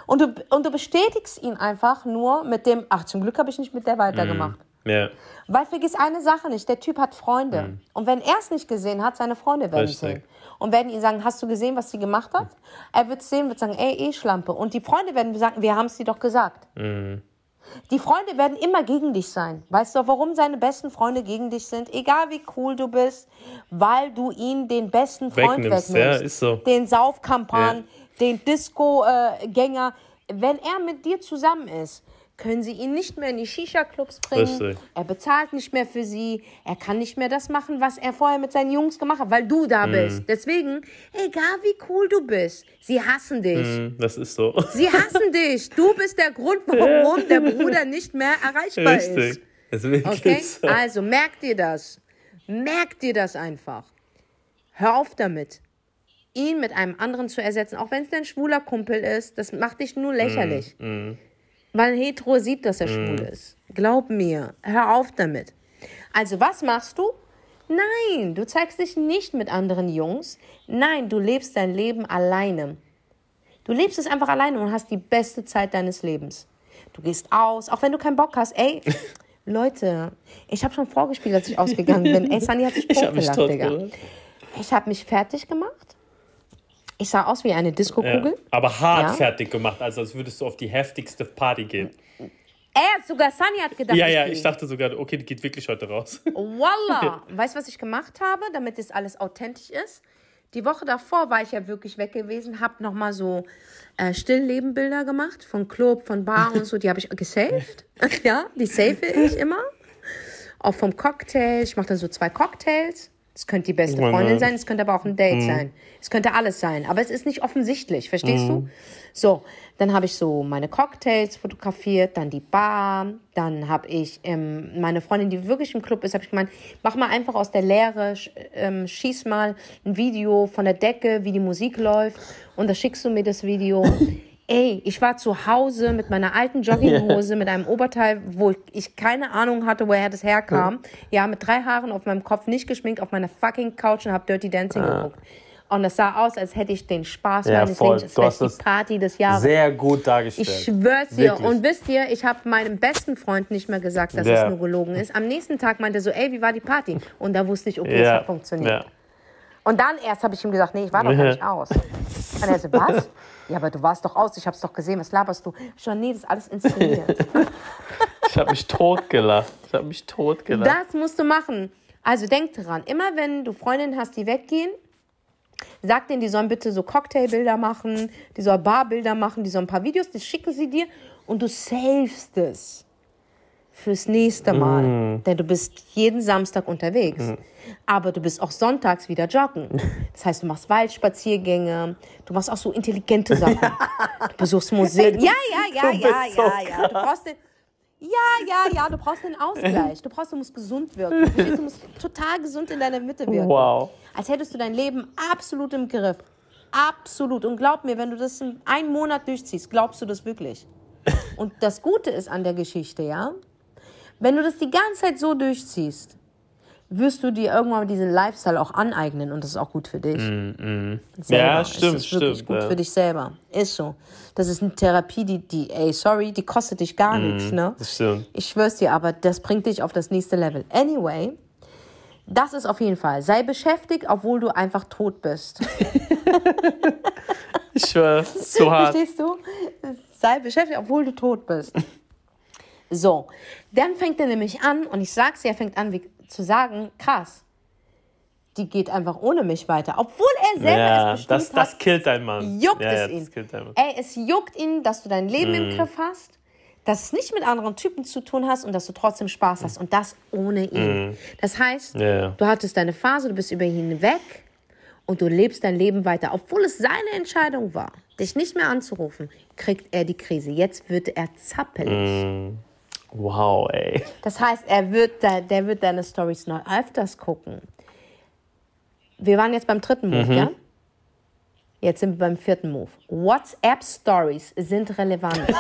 [SPEAKER 1] Und, du, und du bestätigst ihn einfach nur mit dem, ach, zum Glück habe ich nicht mit der weitergemacht.
[SPEAKER 2] Ja.
[SPEAKER 1] Weil vergiss eine Sache nicht, der Typ hat Freunde. Und wenn er es nicht gesehen hat, seine Freunde werden es sehen. Und werden ihn sagen, hast du gesehen, was sie gemacht hat? Er wird es sehen, wird sagen, ey, eh Schlampe. Und die Freunde werden sagen, wir haben es dir doch gesagt. Die Freunde werden immer gegen dich sein. Weißt du, warum seine besten Freunde gegen dich sind? Egal wie cool du bist, weil du ihn den besten Freund
[SPEAKER 2] Wegnimmst,
[SPEAKER 1] wegnimmst.
[SPEAKER 2] ja, ist so.
[SPEAKER 1] Den Saufkampan, den Disco-Gänger. Wenn er mit dir zusammen ist, können sie ihn nicht mehr in die Shisha-Clubs bringen.
[SPEAKER 2] Richtig.
[SPEAKER 1] Er bezahlt nicht mehr für sie. Er kann nicht mehr das machen, was er vorher mit seinen Jungs gemacht hat, weil du da bist. Deswegen, egal wie cool du bist, sie hassen dich.
[SPEAKER 2] Mm, Das ist so.
[SPEAKER 1] Sie hassen dich. Du bist der Grund, warum der Bruder nicht mehr erreichbar ist.
[SPEAKER 2] Richtig. Das ist wirklich
[SPEAKER 1] Okay?
[SPEAKER 2] so.
[SPEAKER 1] Also merk dir das. Merk dir das einfach. Hör auf damit, ihn mit einem anderen zu ersetzen, auch wenn es dein schwuler Kumpel ist. Das macht dich nur lächerlich. Weil ein Hetero sieht, dass er schwul ist. Glaub mir. Hör auf damit. Also was machst du? Nein, du zeigst dich nicht mit anderen Jungs. Nein, du lebst dein Leben alleine. Du lebst es einfach alleine und hast die beste Zeit deines Lebens. Du gehst aus, auch wenn du keinen Bock hast. Ey, Leute, ich habe schon vorgespielt, als ich ausgegangen bin. Ey, Sunny hat sich totgelacht, Digga. Ich habe mich fertig gemacht. Ich sah aus wie eine
[SPEAKER 2] Ja.
[SPEAKER 1] Disco-Kugel.
[SPEAKER 2] Aber hart
[SPEAKER 1] Ja.
[SPEAKER 2] fertig gemacht, also als würdest du auf die heftigste Party gehen.
[SPEAKER 1] Er sogar, Sunny hat gedacht,
[SPEAKER 2] Ja, ja,
[SPEAKER 1] gehe.
[SPEAKER 2] ich dachte sogar, okay, die geht wirklich heute raus.
[SPEAKER 1] Voila! Weißt du, was ich gemacht habe, damit das alles authentisch ist? Die Woche davor war ich ja wirklich weg gewesen, habe nochmal so äh, Stilllebenbilder gemacht von Club, von Bar und so. Die habe ich gesaved. ja, die save ich immer. auch vom Cocktail. Ich mache dann so zwei Cocktails. Es könnte die beste Freundin
[SPEAKER 2] nein.
[SPEAKER 1] sein, es könnte aber auch ein Date
[SPEAKER 2] Mhm.
[SPEAKER 1] sein. Es könnte alles sein, aber es ist nicht offensichtlich, verstehst du? So, dann habe ich so meine Cocktails fotografiert, dann die Bar, dann habe ich ähm, meine Freundin, die wirklich im Club ist, habe ich gemeint, mach mal einfach aus der Leere, sch, ähm, schieß mal ein Video von der Decke, wie die Musik läuft und da schickst du mir das Video. Ey, ich war zu Hause mit meiner alten Jogginghose, mit einem Oberteil, wo ich keine Ahnung hatte, woher das herkam. Ja, mit drei Haaren auf meinem Kopf, nicht geschminkt, auf meiner fucking Couch und hab Dirty Dancing geguckt. Und das sah aus, als hätte ich den Spaß
[SPEAKER 2] Ja,
[SPEAKER 1] meines
[SPEAKER 2] voll.
[SPEAKER 1] Lebens. Es
[SPEAKER 2] hast
[SPEAKER 1] die
[SPEAKER 2] das
[SPEAKER 1] Party des Jahres.
[SPEAKER 2] Sehr gut dargestellt.
[SPEAKER 1] Ich schwör's dir.
[SPEAKER 2] Wirklich.
[SPEAKER 1] Und wisst ihr, ich habe meinem besten Freund nicht mehr gesagt, dass
[SPEAKER 2] Ja.
[SPEAKER 1] es nur gelogen ist. Am nächsten Tag meinte er so, ey, wie war die Party? Und da wusste ich, okay, es
[SPEAKER 2] ja.
[SPEAKER 1] hat funktioniert.
[SPEAKER 2] Ja.
[SPEAKER 1] Und dann erst habe ich ihm gesagt, nee, ich war doch gar nicht aus. Und er so, was? Ja, aber du warst doch aus, ich hab's doch gesehen, was laberst du? So, nee, das ist alles inszeniert.
[SPEAKER 2] Ich habe mich totgelacht. Ich habe mich totgelacht.
[SPEAKER 1] Das musst du machen. Also denk dran, immer wenn du Freundinnen hast, die weggehen, sag denen, die sollen bitte so Cocktailbilder machen, die sollen Barbilder machen, die sollen ein paar Videos, das schicken sie dir und du savest es fürs nächste Mal. Denn du bist jeden Samstag unterwegs. Aber du bist auch sonntags wieder joggen. Das heißt, du machst Waldspaziergänge, du machst auch so intelligente Sachen. Du besuchst Museen. Ja, ja, ja, ja,
[SPEAKER 2] so
[SPEAKER 1] ja, ja. Du brauchst den, ja, ja, ja, du brauchst den Ausgleich. Du brauchst, du musst gesund wirken. Du musst total gesund in deiner Mitte wirken.
[SPEAKER 2] Wow.
[SPEAKER 1] Als hättest du dein Leben absolut im Griff. Absolut. Und glaub mir, wenn du das in einen Monat durchziehst, glaubst du das wirklich. Und das Gute ist an der Geschichte, ja, wenn du das die ganze Zeit so durchziehst, wirst du dir irgendwann diesen Lifestyle auch aneignen und das ist auch gut für dich. Selber.
[SPEAKER 2] Ja, stimmt,
[SPEAKER 1] ist
[SPEAKER 2] stimmt,
[SPEAKER 1] gut
[SPEAKER 2] ja.
[SPEAKER 1] für dich selber. Ist so. Das ist eine Therapie, die, die, ey, sorry, die kostet dich gar nichts, ne?
[SPEAKER 2] Das stimmt.
[SPEAKER 1] Ich schwör's dir, aber das bringt dich auf das nächste Level. Anyway, das ist auf jeden Fall. Sei beschäftigt, obwohl du einfach tot bist.
[SPEAKER 2] Ich ist zu hart.
[SPEAKER 1] Verstehst du? Sei beschäftigt, obwohl du tot bist. So, dann fängt er nämlich an, und ich sag's dir, er fängt an wie, zu sagen, krass, die geht einfach ohne mich weiter. Obwohl er selber
[SPEAKER 2] Ja,
[SPEAKER 1] es bestimmt
[SPEAKER 2] das, das
[SPEAKER 1] hat,
[SPEAKER 2] killt deinen Mann.
[SPEAKER 1] juckt
[SPEAKER 2] ja,
[SPEAKER 1] es
[SPEAKER 2] ja,
[SPEAKER 1] ihn.
[SPEAKER 2] Das killt.
[SPEAKER 1] Ey, es juckt ihn, dass du dein Leben
[SPEAKER 2] Mhm.
[SPEAKER 1] im Griff hast, dass es nicht mit anderen Typen zu tun hast und dass du trotzdem Spaß hast. Und das ohne ihn. Das heißt,
[SPEAKER 2] Mhm. Ja.
[SPEAKER 1] du hattest deine Phase, du bist über ihn hinweg und du lebst dein Leben weiter. Obwohl es seine Entscheidung war, dich nicht mehr anzurufen, kriegt er die Krise. Jetzt wird er zappelig.
[SPEAKER 2] Mhm. Wow, ey.
[SPEAKER 1] Das heißt, er wird, de- der wird deine Stories noch öfters gucken. Wir waren jetzt beim dritten Move, ja? Jetzt sind wir beim vierten Move. WhatsApp-Stories sind relevant.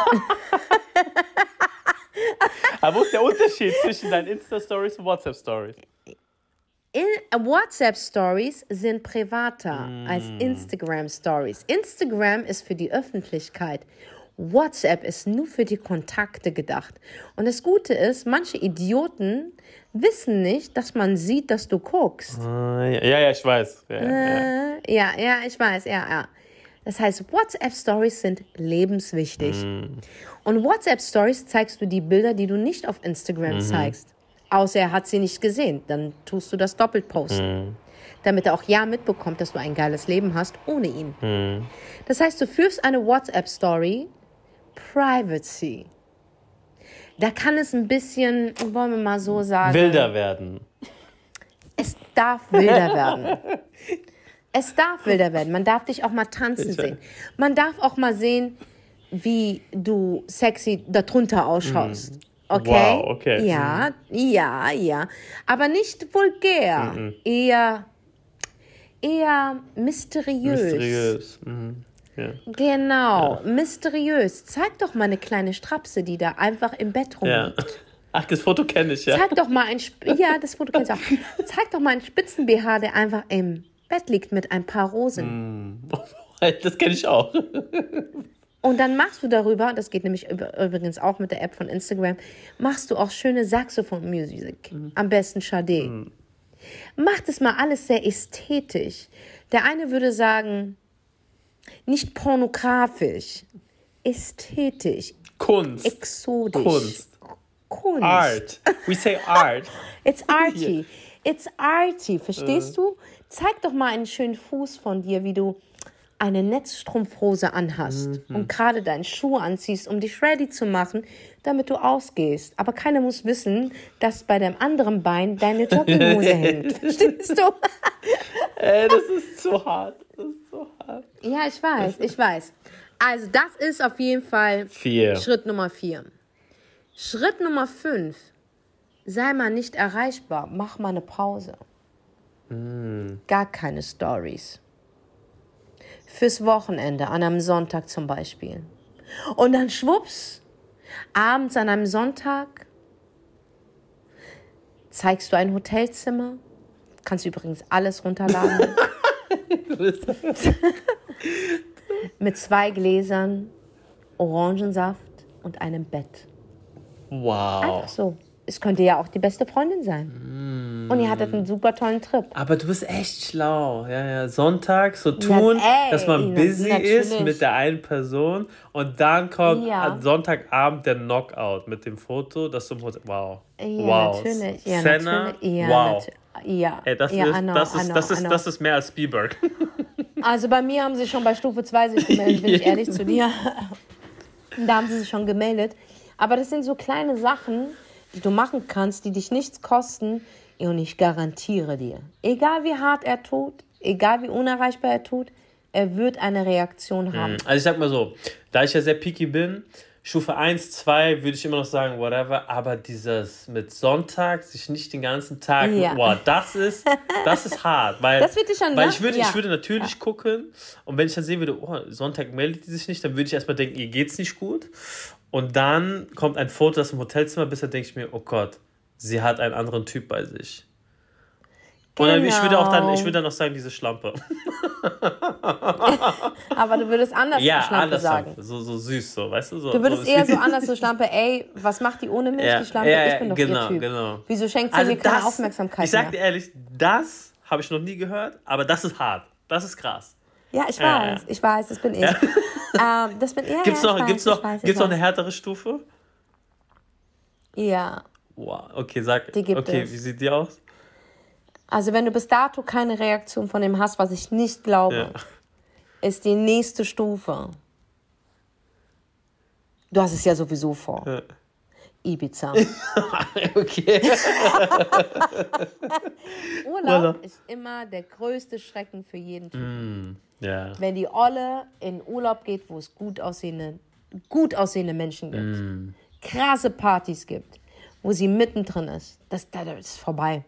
[SPEAKER 2] Aber wo ist der Unterschied zwischen deinen Insta-Stories und WhatsApp-Stories?
[SPEAKER 1] WhatsApp-Stories sind privater
[SPEAKER 2] Mm.
[SPEAKER 1] als Instagram-Stories. Instagram ist für die Öffentlichkeit. WhatsApp ist nur für die Kontakte gedacht. Und das Gute ist, manche Idioten wissen nicht, dass man sieht, dass du guckst.
[SPEAKER 2] Ah, Ja, ja, ich weiß. Ja, ja.
[SPEAKER 1] Äh, ja, ja, ich weiß, ja, ja. Das heißt, WhatsApp-Stories sind lebenswichtig. Und WhatsApp-Stories zeigst du die Bilder, die du nicht auf Instagram zeigst. Außer er hat sie nicht gesehen. Dann tust du das doppelt posten. Damit er auch ja mitbekommt, dass du ein geiles Leben hast ohne ihn. Das heißt, du führst eine WhatsApp-Story Privacy. Da kann es ein bisschen, wollen wir mal so sagen.
[SPEAKER 2] Wilder werden.
[SPEAKER 1] Es darf wilder werden. Es darf wilder werden. Man darf dich auch mal tanzen
[SPEAKER 2] Bitte.
[SPEAKER 1] sehen. Man darf auch mal sehen, wie du sexy darunter ausschaust. Okay?
[SPEAKER 2] Wow, okay.
[SPEAKER 1] Ja, ja, ja. Aber nicht vulgär. Eher, eher mysteriös.
[SPEAKER 2] Mysteriös. Mhm. Ja.
[SPEAKER 1] Genau, mysteriös. Zeig doch mal eine kleine Strapse, die da einfach im Bett
[SPEAKER 2] ja.
[SPEAKER 1] rumliegt.
[SPEAKER 2] Ach, das Foto kenne ich, ja.
[SPEAKER 1] Zeig doch mal ein, Sp ja, das Foto kennst du auch. Zeig doch mal einen Spitzen-BH, der einfach im Bett liegt mit ein paar Rosen.
[SPEAKER 2] Das kenne ich auch.
[SPEAKER 1] Und dann machst du darüber, das geht nämlich übrigens auch mit der App von Instagram, machst du auch schöne Saxophon-Musik. Am besten Sade. Mach das mal alles sehr ästhetisch. Der eine würde sagen, nicht pornografisch, ästhetisch,
[SPEAKER 2] Kunst.
[SPEAKER 1] exotisch.
[SPEAKER 2] Kunst.
[SPEAKER 1] Kunst.
[SPEAKER 2] Art. We say art.
[SPEAKER 1] It's arty. It's arty, verstehst du? Zeig doch mal einen schönen Fuß von dir, wie du eine Netzstrumpfhose anhast und gerade deinen Schuh anziehst, um dich ready zu machen, damit du ausgehst. Aber keiner muss wissen, dass bei dem anderen Bein deine Jogginghose hängt. Verstehst du?
[SPEAKER 2] Ey, das ist zu hart. Zu hart.
[SPEAKER 1] Ja, ich weiß, ich weiß. Also das ist auf jeden Fall
[SPEAKER 2] Vier.
[SPEAKER 1] Schritt Nummer vier. Schritt Nummer fünf. Sei mal nicht erreichbar. Mach mal eine Pause. Gar keine Stories. Fürs Wochenende, an einem Sonntag zum Beispiel. Und dann schwupps, abends an einem Sonntag zeigst du ein Hotelzimmer. Kannst übrigens alles runterladen. Mit zwei Gläsern, Orangensaft und einem Bett.
[SPEAKER 2] Wow.
[SPEAKER 1] Einfach so. Es könnte ja auch die beste Freundin sein. Und ihr hattet einen super tollen Trip.
[SPEAKER 2] Aber du bist echt schlau. Ja, ja. Sonntag so tun,
[SPEAKER 1] ey,
[SPEAKER 2] dass man
[SPEAKER 1] na-
[SPEAKER 2] busy ist
[SPEAKER 1] natürlich.
[SPEAKER 2] mit der einen Person und dann kommt
[SPEAKER 1] Ja.
[SPEAKER 2] Sonntagabend der Knockout mit dem Foto, das zum Hotel. Wow.
[SPEAKER 1] Ja,
[SPEAKER 2] wow.
[SPEAKER 1] natürlich. Ja,
[SPEAKER 2] Senna,
[SPEAKER 1] natürlich. Ja,
[SPEAKER 2] wow.
[SPEAKER 1] natu- ja.
[SPEAKER 2] Ey, das,
[SPEAKER 1] ja,
[SPEAKER 2] ist,
[SPEAKER 1] know,
[SPEAKER 2] das, ist,
[SPEAKER 1] know,
[SPEAKER 2] das,
[SPEAKER 1] I
[SPEAKER 2] ist,
[SPEAKER 1] know.
[SPEAKER 2] das ist mehr als Spielberg.
[SPEAKER 1] Also bei mir haben sie schon bei Stufe 2 sich gemeldet, bin ich ehrlich zu dir. Da haben sie sich schon gemeldet. Aber das sind so kleine Sachen, die du machen kannst, die dich nichts kosten. Und ich garantiere dir, egal wie hart er tut, egal wie unerreichbar er tut, er wird eine Reaktion haben.
[SPEAKER 2] Also ich sag mal so, da ich ja sehr picky bin, Stufe 1, 2 würde ich immer noch sagen, whatever, aber dieses mit Sonntag, sich nicht den ganzen Tag,
[SPEAKER 1] Ja.
[SPEAKER 2] boah, das ist, das ist hart, weil,
[SPEAKER 1] Das wird schon,
[SPEAKER 2] weil
[SPEAKER 1] ne?
[SPEAKER 2] ich würde,
[SPEAKER 1] Ja.
[SPEAKER 2] ich würde natürlich gucken und wenn ich dann sehen würde, oh, Sonntag meldet die sich nicht, dann würde ich erstmal denken, ihr geht's nicht gut und dann kommt ein Foto aus dem Hotelzimmer, bis dann denke ich mir, oh Gott, sie hat einen anderen Typ bei sich. Und dann, ich würde auch dann, ich
[SPEAKER 1] Genau.
[SPEAKER 2] würde dann auch sagen, diese Schlampe.
[SPEAKER 1] Aber du würdest anders
[SPEAKER 2] Ja,
[SPEAKER 1] Schlampe
[SPEAKER 2] anders
[SPEAKER 1] sagen.
[SPEAKER 2] sagen. So, so süß, so, weißt du? So,
[SPEAKER 1] Du würdest
[SPEAKER 2] so
[SPEAKER 1] eher so anders zur Schlampe, ey, was macht die ohne mich,
[SPEAKER 2] Ja,
[SPEAKER 1] die Schlampe?
[SPEAKER 2] ja,
[SPEAKER 1] ich bin doch
[SPEAKER 2] genau,
[SPEAKER 1] ihr Typ.
[SPEAKER 2] genau.
[SPEAKER 1] Wieso schenkt sie
[SPEAKER 2] Also
[SPEAKER 1] mir keine
[SPEAKER 2] das-
[SPEAKER 1] Aufmerksamkeit
[SPEAKER 2] Ich sag dir ehrlich, das habe ich noch nie gehört, aber das ist hart. Das ist krass.
[SPEAKER 1] Ja, ich
[SPEAKER 2] Ja,
[SPEAKER 1] weiß, ich weiß, das bin ich. ähm, das bin ich.
[SPEAKER 2] Gibt's
[SPEAKER 1] ja,
[SPEAKER 2] noch,
[SPEAKER 1] ich
[SPEAKER 2] gibt's
[SPEAKER 1] weiß,
[SPEAKER 2] noch,
[SPEAKER 1] weiß,
[SPEAKER 2] gibt's noch eine
[SPEAKER 1] weiß.
[SPEAKER 2] härtere Stufe?
[SPEAKER 1] Ja,
[SPEAKER 2] Wow, okay, sag.
[SPEAKER 1] Die gibt
[SPEAKER 2] okay,
[SPEAKER 1] es.
[SPEAKER 2] wie sieht die aus?
[SPEAKER 1] Also wenn du bis dato keine Reaktion von dem hast, was ich nicht glaube,
[SPEAKER 2] Ja.
[SPEAKER 1] ist die nächste Stufe. Du hast es ja sowieso vor.
[SPEAKER 2] Ja.
[SPEAKER 1] Ibiza.
[SPEAKER 2] okay.
[SPEAKER 1] Urlaub ist immer der größte Schrecken für jeden Typ.
[SPEAKER 2] Mm. Ja.
[SPEAKER 1] Wenn die Olle in Urlaub geht, wo es gut aussehende, gut aussehende Menschen gibt,
[SPEAKER 2] Mm.
[SPEAKER 1] krasse Partys gibt, wo sie mittendrin ist, das, das ist vorbei.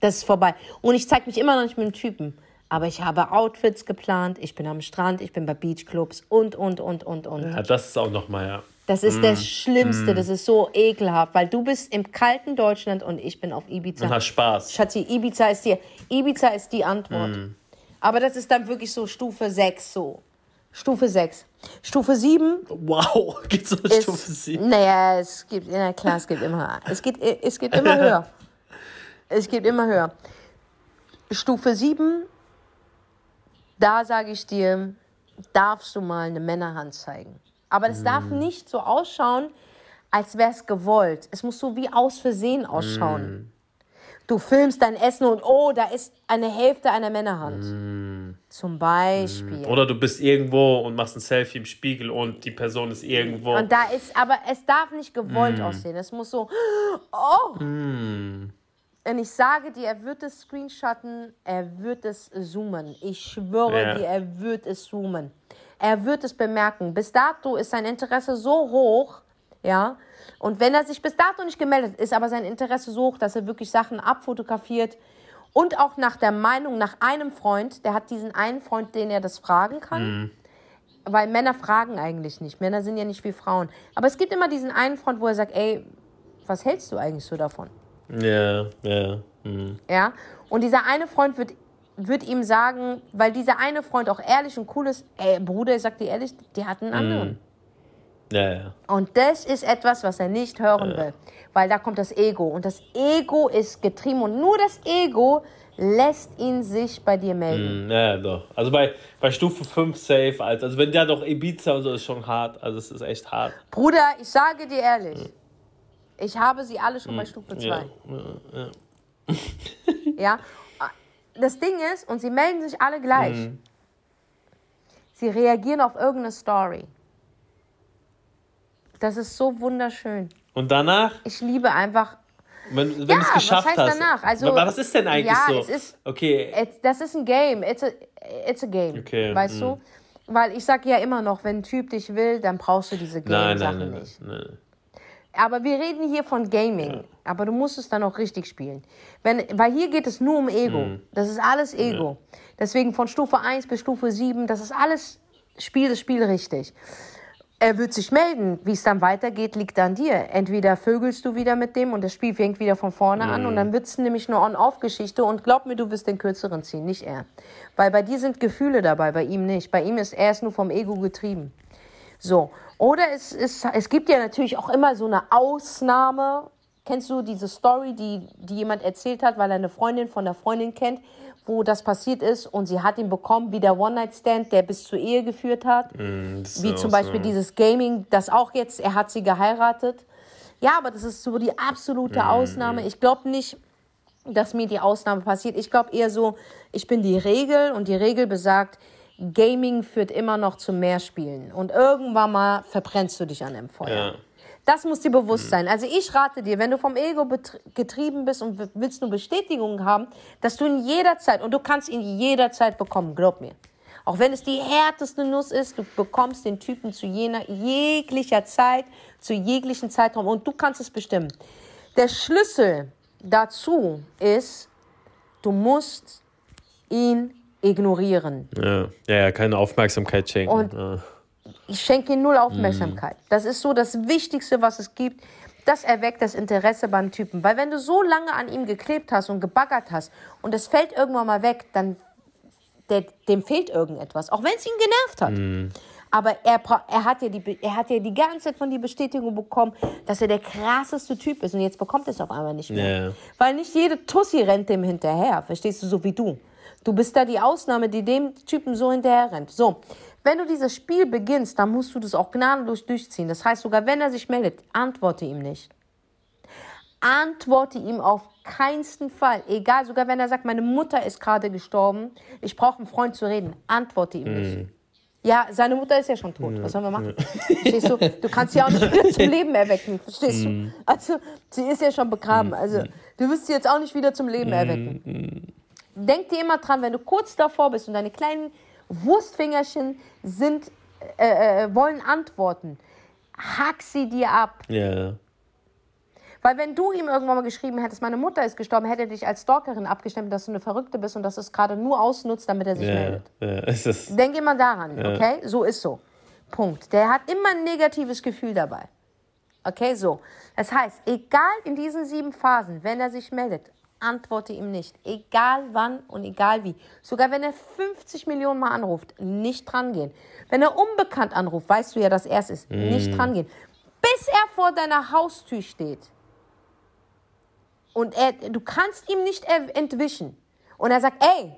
[SPEAKER 1] Das ist vorbei. Und ich zeige mich immer noch nicht mit dem Typen. Aber ich habe Outfits geplant, ich bin am Strand, ich bin bei Beachclubs und, und, und, und, und.
[SPEAKER 2] ja, das ist auch nochmal, ja.
[SPEAKER 1] Das ist das Schlimmste, das ist so ekelhaft, weil du bist im kalten Deutschland und ich bin auf Ibiza.
[SPEAKER 2] Und hast Spaß.
[SPEAKER 1] Schatzi, Ibiza ist die, Ibiza ist die Antwort. Aber das ist dann wirklich so Stufe 6 so. Stufe 6. Stufe 7
[SPEAKER 2] Wow, geht's
[SPEAKER 1] ist.
[SPEAKER 2] Stufe 7?
[SPEAKER 1] Naja, es gibt, na klar, es gibt immer. Es geht, es geht immer höher. Es geht immer höher. Stufe 7, da sage ich dir, darfst du mal eine Männerhand zeigen. Aber es darf nicht so ausschauen, als wäre es gewollt. Es muss so wie aus Versehen ausschauen. Du filmst dein Essen und oh, da ist eine Hälfte einer Männerhand. Zum Beispiel.
[SPEAKER 2] Oder du bist irgendwo und machst ein Selfie im Spiegel und die Person ist irgendwo.
[SPEAKER 1] Und da ist, aber es darf nicht gewollt aussehen. Es muss so, oh. Und ich sage dir, er wird es screenshotten, er wird es zoomen. Ich schwöre
[SPEAKER 2] Ja.
[SPEAKER 1] dir, er wird es zoomen. Er wird es bemerken. Bis dato ist sein Interesse so hoch, ja. Und wenn er sich bis dato nicht gemeldet ist, aber sein Interesse so hoch, dass er wirklich Sachen abfotografiert und auch nach der Meinung nach einem Freund, der hat diesen einen Freund, den er das fragen kann. Weil Männer fragen eigentlich nicht. Männer sind ja nicht wie Frauen. Aber es gibt immer diesen einen Freund, wo er sagt, ey, was hältst du eigentlich so davon?
[SPEAKER 2] Ja, ja. hm.
[SPEAKER 1] Ja? Und dieser eine Freund wird, wird ihm sagen, weil dieser eine Freund auch ehrlich und cool ist, ey, Bruder, ich sag dir ehrlich, der hat einen anderen.
[SPEAKER 2] Ja, ja.
[SPEAKER 1] Und das ist etwas, was er nicht hören will. Weil da kommt das Ego. Und das Ego ist getrieben. Und nur das Ego lässt ihn sich bei dir melden.
[SPEAKER 2] Hm, Ja, doch. Also bei, bei Stufe 5 safe. Also, also wenn ja doch Ibiza und so ist schon hart. Also es ist echt hart.
[SPEAKER 1] Bruder, ich sage dir ehrlich, ich habe sie alle schon bei Stufe 2.
[SPEAKER 2] Ja.
[SPEAKER 1] Ja. Das Ding ist, und sie melden sich alle gleich. Sie reagieren auf irgendeine Story. Das ist so wunderschön.
[SPEAKER 2] Und danach?
[SPEAKER 1] Ich liebe einfach.
[SPEAKER 2] Wenn, wenn
[SPEAKER 1] Ja,
[SPEAKER 2] du es geschafft
[SPEAKER 1] was heißt
[SPEAKER 2] hast.
[SPEAKER 1] danach? Also,
[SPEAKER 2] aber was ist denn eigentlich
[SPEAKER 1] ja,
[SPEAKER 2] so?
[SPEAKER 1] es ist-
[SPEAKER 2] okay.
[SPEAKER 1] It's, das ist ein Game. It's a, it's a game.
[SPEAKER 2] Okay,
[SPEAKER 1] Weißt
[SPEAKER 2] mm.
[SPEAKER 1] du? Weil ich sage ja immer noch, wenn ein Typ dich will, dann brauchst du diese
[SPEAKER 2] Nein, nein,
[SPEAKER 1] Game-Sachen
[SPEAKER 2] nein, nein,
[SPEAKER 1] nicht.
[SPEAKER 2] nein.
[SPEAKER 1] Aber wir reden hier von Gaming. Aber du musst es dann auch richtig spielen. Wenn, weil hier geht es nur um Ego.
[SPEAKER 2] Mhm.
[SPEAKER 1] Das ist alles Ego. Deswegen von Stufe 1 bis Stufe 7, das ist alles Spiel das Spiel richtig. Er wird sich melden. Wie es dann weitergeht, liegt an dir. Entweder vögelst du wieder mit dem und das Spiel fängt wieder von vorne an und dann wird es nämlich eine On-Off-Geschichte und glaub mir, du wirst den kürzeren ziehen, nicht er. Weil bei dir sind Gefühle dabei, bei ihm nicht. Bei ihm ist er ist nur vom Ego getrieben. So. Oder es, ist, es gibt ja natürlich auch immer so eine Ausnahme. Kennst du diese Story, die, die jemand erzählt hat, weil er eine Freundin von der Freundin kennt, wo das passiert ist und sie hat ihn bekommen, wie der One-Night-Stand, der bis zur Ehe geführt hat?
[SPEAKER 2] Ist
[SPEAKER 1] Wie zum Beispiel
[SPEAKER 2] Ausnahme.
[SPEAKER 1] dieses Gaming, das auch jetzt, er hat sie geheiratet. Ja, aber das ist so die absolute Ausnahme. Ich glaube nicht, dass mir die Ausnahme passiert. Ich glaube eher so, ich bin die Regel und die Regel besagt, Gaming führt immer noch zu mehr Spielen. Und irgendwann mal verbrennst du dich an dem Feuer.
[SPEAKER 2] Ja.
[SPEAKER 1] Das muss dir bewusst sein. Also ich rate dir, wenn du vom Ego getrieben bist und willst nur Bestätigung haben, dass du in jeder Zeit, und du kannst ihn jederzeit bekommen, glaub mir. Auch wenn es die härteste Nuss ist, du bekommst den Typen zu jener, jeglicher Zeit, zu jeglichen Zeitraum und du kannst es bestimmen. Der Schlüssel dazu ist, du musst ihn ignorieren.
[SPEAKER 2] Ja. ja, ja, keine Aufmerksamkeit schenken.
[SPEAKER 1] Und-
[SPEAKER 2] ja.
[SPEAKER 1] Ich schenke ihm null Aufmerksamkeit. Das ist so das Wichtigste, was es gibt. Das erweckt das Interesse beim Typen. Weil wenn du so lange an ihm geklebt hast und gebaggert hast und es fällt irgendwann mal weg, dann der, dem fehlt irgendetwas. Auch wenn es ihn genervt hat. Aber er, er, hat ja die, er hat ja die ganze Zeit von die Bestätigung bekommen, dass er der krasseste Typ ist. Und jetzt bekommt er es auf einmal nicht mehr.
[SPEAKER 2] Ja.
[SPEAKER 1] Weil nicht jede Tussi rennt dem hinterher. Verstehst du, so wie du. Du bist da die Ausnahme, die dem Typen so hinterher rennt. So, wenn du dieses Spiel beginnst, dann musst du das auch gnadenlos durchziehen. Das heißt, sogar wenn er sich meldet, antworte ihm nicht. Antworte ihm auf keinsten Fall. Egal, sogar wenn er sagt, meine Mutter ist gerade gestorben, ich brauche einen Freund zu reden. Antworte ihm nicht. Ja, seine Mutter ist ja schon tot. Was sollen wir machen? Verstehst du? Du kannst sie auch nicht wieder zum Leben erwecken. Verstehst du? Also, sie ist ja schon begraben. Also, du wirst sie jetzt auch nicht wieder zum Leben erwecken. Denk dir immer dran, wenn du kurz davor bist und deine kleinen Wurstfingerchen sind, äh, äh, wollen antworten, hack sie dir ab.
[SPEAKER 2] ja.
[SPEAKER 1] Weil wenn du ihm irgendwann mal geschrieben hättest, meine Mutter ist gestorben, hätte er dich als Stalkerin abgestimmt, dass du eine Verrückte bist und dass es gerade nur ausnutzt, damit er sich
[SPEAKER 2] Ja,
[SPEAKER 1] meldet.
[SPEAKER 2] ja, ist,
[SPEAKER 1] Denk immer daran, okay? So ist so. Punkt. Der hat immer ein negatives Gefühl dabei. Okay, so. Das heißt, egal in diesen sieben Phasen, wenn er sich meldet, antworte ihm nicht. Egal wann und egal wie. Sogar wenn er 50 Millionen Mal anruft, nicht drangehen. Wenn er unbekannt anruft, weißt du ja, dass er es ist. Nicht drangehen. Bis er vor deiner Haustür steht. Und er, du kannst ihm nicht entwischen. Und er sagt, ey,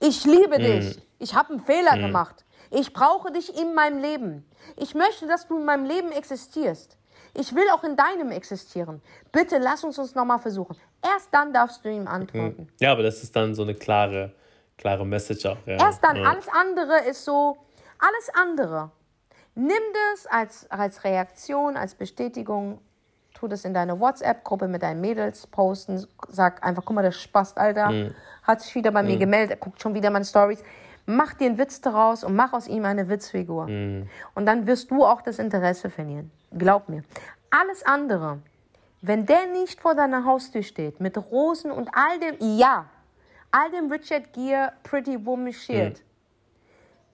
[SPEAKER 1] ich liebe dich. Ich habe einen Fehler gemacht. Ich brauche dich in meinem Leben. Ich möchte, dass du in meinem Leben existierst. Ich will auch in deinem existieren. Bitte lass uns uns nochmal versuchen. Erst dann darfst du ihm antworten.
[SPEAKER 2] ja, aber das ist dann so eine klare, klare Message auch. Ja.
[SPEAKER 1] Erst dann.
[SPEAKER 2] Ja.
[SPEAKER 1] Alles andere ist so, alles andere. Nimm das als, als Reaktion, als Bestätigung. Tu das in deine WhatsApp-Gruppe mit deinen Mädels posten. Sag einfach, guck mal, der Spast, Alter,
[SPEAKER 2] Mhm.
[SPEAKER 1] hat sich wieder bei mir gemeldet, er guckt schon wieder meine Stories. Mach dir einen Witz daraus und mach aus ihm eine Witzfigur.
[SPEAKER 2] Mhm.
[SPEAKER 1] Und dann wirst du auch das Interesse verlieren. Glaub mir. Alles andere, wenn der nicht vor deiner Haustür steht, mit Rosen und all dem, ja, all dem Richard Gere Pretty Woman Shield,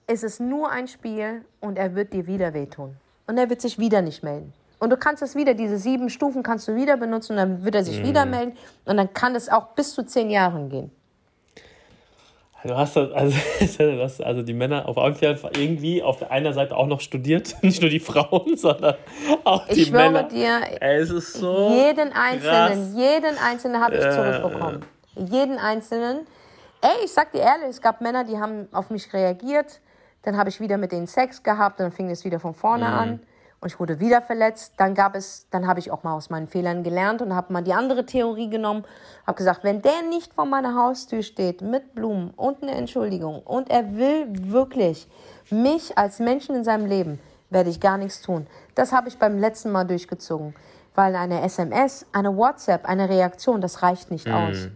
[SPEAKER 1] ist es nur ein Spiel und er wird dir wieder wehtun. Und er wird sich wieder nicht melden. Und du kannst es wieder, diese sieben Stufen kannst du wieder benutzen und dann wird er sich wieder melden und dann kann es auch bis zu zehn Jahren gehen.
[SPEAKER 2] Du hast das, also, du hast also die Männer auf jeden Fall irgendwie auf der einen Seite auch noch studiert. Nicht nur die Frauen, sondern auch die
[SPEAKER 1] Ich schwöre
[SPEAKER 2] Männer.
[SPEAKER 1] dir,
[SPEAKER 2] Ey, es ist so.
[SPEAKER 1] jeden einzelnen,
[SPEAKER 2] krass.
[SPEAKER 1] jeden einzelnen habe ich zurückbekommen. Jeden einzelnen. Ey, ich sag dir ehrlich, es gab Männer, die haben auf mich reagiert. Dann habe ich wieder mit denen Sex gehabt, dann fing es wieder von vorne an. Und ich wurde wieder verletzt. Dann gab es, dann habe ich auch mal aus meinen Fehlern gelernt und habe mal die andere Theorie genommen, habe gesagt, wenn der nicht vor meiner Haustür steht mit Blumen und eine Entschuldigung und er will wirklich mich als Menschen in seinem Leben, werde ich gar nichts tun. Das habe ich beim letzten Mal durchgezogen. Weil eine SMS, eine WhatsApp, eine Reaktion, das reicht nicht aus.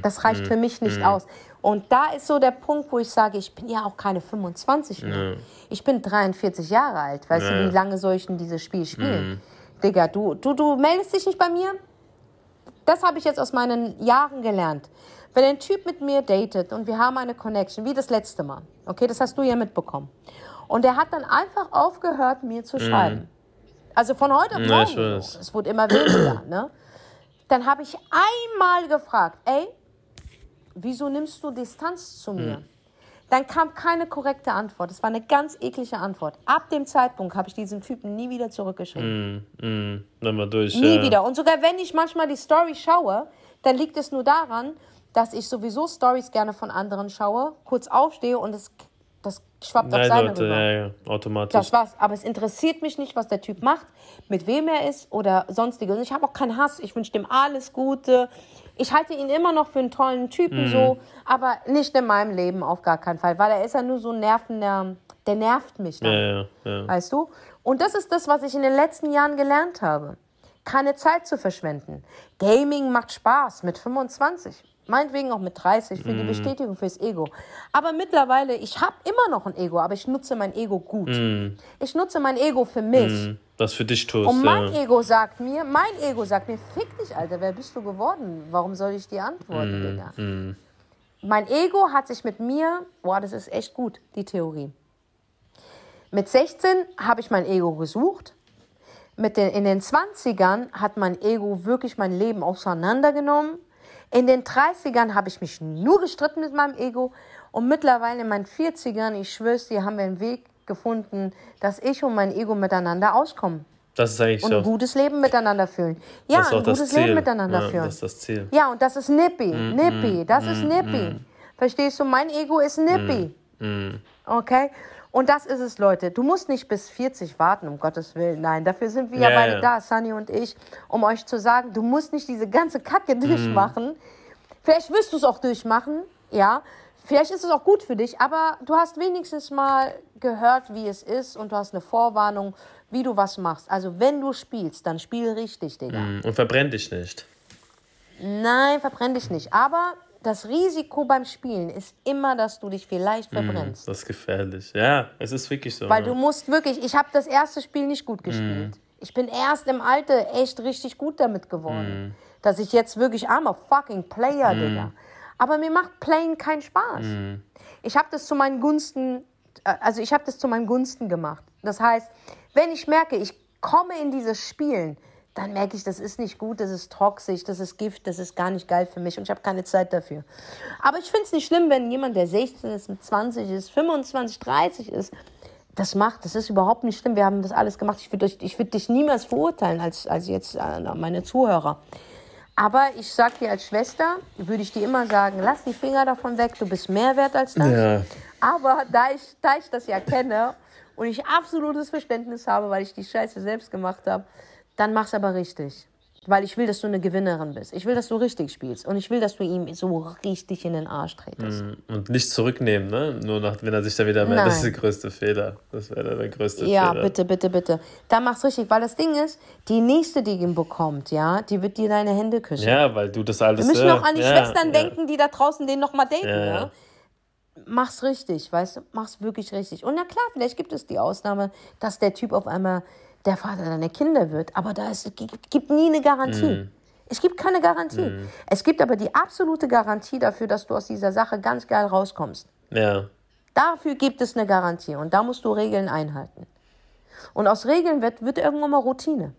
[SPEAKER 1] das reicht für mich nicht aus. Und da ist so der Punkt, wo ich sage, ich bin ja auch keine 25 mehr. Ich bin 43 Jahre alt. Weißt du, wie lange soll ich denn dieses Spiel spielen? Digga, du, du, du meldest dich nicht bei mir? Das habe ich jetzt aus meinen Jahren gelernt. Wenn ein Typ mit mir datet und wir haben eine Connection, wie das letzte Mal, okay, das hast du ja mitbekommen. Und er hat dann einfach aufgehört, mir zu schreiben. Also von heute auf
[SPEAKER 2] Ja,
[SPEAKER 1] morgen. Es wurde immer weniger, ne? Dann habe ich einmal gefragt, ey, wieso nimmst du Distanz zu mir? Dann kam keine korrekte Antwort. Es war eine ganz eklige Antwort. Ab dem Zeitpunkt habe ich diesen Typen nie wieder zurückgeschrieben.
[SPEAKER 2] Mm, dann mal durch.
[SPEAKER 1] Nie
[SPEAKER 2] ja.
[SPEAKER 1] wieder. Und sogar wenn ich manchmal die Story schaue, dann liegt es nur daran, dass ich sowieso Stories gerne von anderen schaue, kurz aufstehe und es, das schwappt auf
[SPEAKER 2] Nein,
[SPEAKER 1] seine
[SPEAKER 2] Leute,
[SPEAKER 1] rüber.
[SPEAKER 2] ja, ja, automatisch.
[SPEAKER 1] Das war's. Aber es interessiert mich nicht, was der Typ macht, mit wem er ist oder sonstiges. Und ich habe auch keinen Hass. Ich wünsche dem alles Gute. Ich halte ihn immer noch für einen tollen Typen
[SPEAKER 2] Mhm.
[SPEAKER 1] so, aber nicht in meinem Leben auf gar keinen Fall, weil er ist ja nur so ein nervender, der nervt mich dann.
[SPEAKER 2] ja, ja, ja.
[SPEAKER 1] Weißt du? Und das ist das, was ich in den letzten Jahren gelernt habe. Keine Zeit zu verschwenden. Gaming macht Spaß mit 25. Meinetwegen auch mit 30 für die
[SPEAKER 2] Mhm.
[SPEAKER 1] Bestätigung fürs Ego. Aber mittlerweile, ich habe immer noch ein Ego, aber ich nutze mein Ego gut. Ich nutze mein Ego für mich.
[SPEAKER 2] Mhm. Was für dich tust,
[SPEAKER 1] Und mein
[SPEAKER 2] ja.
[SPEAKER 1] Ego sagt mir, mein Ego sagt mir, fick dich, Alter, wer bist du geworden? Warum soll ich dir antworten, Digga? Mein Ego hat sich mit mir, boah, das ist echt gut, die Theorie. Mit 16 habe ich mein Ego gesucht. Mit den, in den 20ern hat mein Ego wirklich mein Leben auseinandergenommen. In den 30ern habe ich mich nur gestritten mit meinem Ego. Und mittlerweile in meinen 40ern, ich schwör's dir, haben wir einen Weg gefunden, dass ich und mein Ego miteinander auskommen.
[SPEAKER 2] Das ist eigentlich
[SPEAKER 1] Und
[SPEAKER 2] so.
[SPEAKER 1] ein gutes Leben miteinander fühlen. Ja, ein gutes. Leben miteinander
[SPEAKER 2] ja,
[SPEAKER 1] führen.
[SPEAKER 2] Das ist das Ziel.
[SPEAKER 1] Ja, und das ist Nippy.
[SPEAKER 2] Mm,
[SPEAKER 1] Nippy, das ist Nippy. Verstehst du? Mein Ego ist Nippy.
[SPEAKER 2] Mm,
[SPEAKER 1] Okay? Und das ist es, Leute. Du musst nicht bis 40 warten, um Gottes Willen. Nein, dafür sind wir ja,
[SPEAKER 2] Ja,
[SPEAKER 1] beide
[SPEAKER 2] ja.
[SPEAKER 1] da, Sunny und ich, um euch zu sagen, du musst nicht diese ganze Kacke
[SPEAKER 2] Mm.
[SPEAKER 1] durchmachen. Vielleicht wirst du es auch durchmachen, ja. Vielleicht ist es auch gut für dich, aber du hast wenigstens mal gehört, wie es ist und du hast eine Vorwarnung, wie du was machst. Also wenn du spielst, dann spiel richtig, Digga.
[SPEAKER 2] Mm, Und verbrenn dich nicht.
[SPEAKER 1] Nein, verbrenn dich nicht. Aber das Risiko beim Spielen ist immer, dass du dich vielleicht verbrennst.
[SPEAKER 2] Das ist gefährlich. Ja, es ist wirklich so.
[SPEAKER 1] Weil
[SPEAKER 2] ne?
[SPEAKER 1] du musst wirklich, ich habe das erste Spiel nicht gut gespielt. Ich bin erst im Alter echt richtig gut damit geworden. Dass ich jetzt wirklich, I'm a fucking Player, Digga. Aber mir macht Playing keinen Spaß. Ich habe das zu meinen Gunsten, äh, also ich habe das zu meinen Gunsten gemacht. Das heißt, wenn ich merke, ich komme in dieses Spielen, dann merke ich, das ist nicht gut, das ist toxisch, das ist Gift, das ist gar nicht geil für mich und ich habe keine Zeit dafür. Aber ich finde es nicht schlimm, wenn jemand, der 16 ist, mit 20 ist, 25, 30 ist, das macht. Das ist überhaupt nicht schlimm. Wir haben das alles gemacht. Ich würde würd dich niemals verurteilen als, als jetzt äh, meine Zuhörer. Aber ich sag dir als Schwester, würde ich dir immer sagen, lass die Finger davon weg, du bist mehr wert als das.
[SPEAKER 2] Ja.
[SPEAKER 1] Aber da ich, da ich das ja kenne und ich absolutes Verständnis habe, weil ich die Scheiße selbst gemacht habe, dann mach's aber richtig. Weil ich will, dass du eine Gewinnerin bist. Ich will, dass du richtig spielst. Und ich will, dass du ihm so richtig in den Arsch tretest.
[SPEAKER 2] Und nicht zurücknehmen, ne? Nur nach, wenn er sich dann wieder meldet. Das ist der größte Fehler. Das wäre der größte
[SPEAKER 1] Ja,
[SPEAKER 2] Fehler.
[SPEAKER 1] bitte, bitte, bitte. Da mach's richtig. Weil das Ding ist, die nächste, die ihn bekommt, ja, die wird dir deine Hände küssen.
[SPEAKER 2] Ja, weil du das alles.
[SPEAKER 1] Wir müssen
[SPEAKER 2] äh,
[SPEAKER 1] auch an die
[SPEAKER 2] ja,
[SPEAKER 1] Schwestern
[SPEAKER 2] ja.
[SPEAKER 1] denken, die da draußen den nochmal.
[SPEAKER 2] Ja,
[SPEAKER 1] Ja,
[SPEAKER 2] ja.
[SPEAKER 1] Mach's richtig, weißt du? Mach's wirklich richtig. Und na klar, vielleicht gibt es die Ausnahme, dass der Typ auf einmal der Vater deiner Kinder wird. Aber da ist, gibt, nie eine Garantie.
[SPEAKER 2] Mhm.
[SPEAKER 1] Es gibt keine Garantie. Es gibt aber die absolute Garantie dafür, dass du aus dieser Sache ganz geil rauskommst.
[SPEAKER 2] Ja.
[SPEAKER 1] Dafür gibt es eine Garantie und da musst du Regeln einhalten. Und aus Regeln wird, wird irgendwann mal Routine.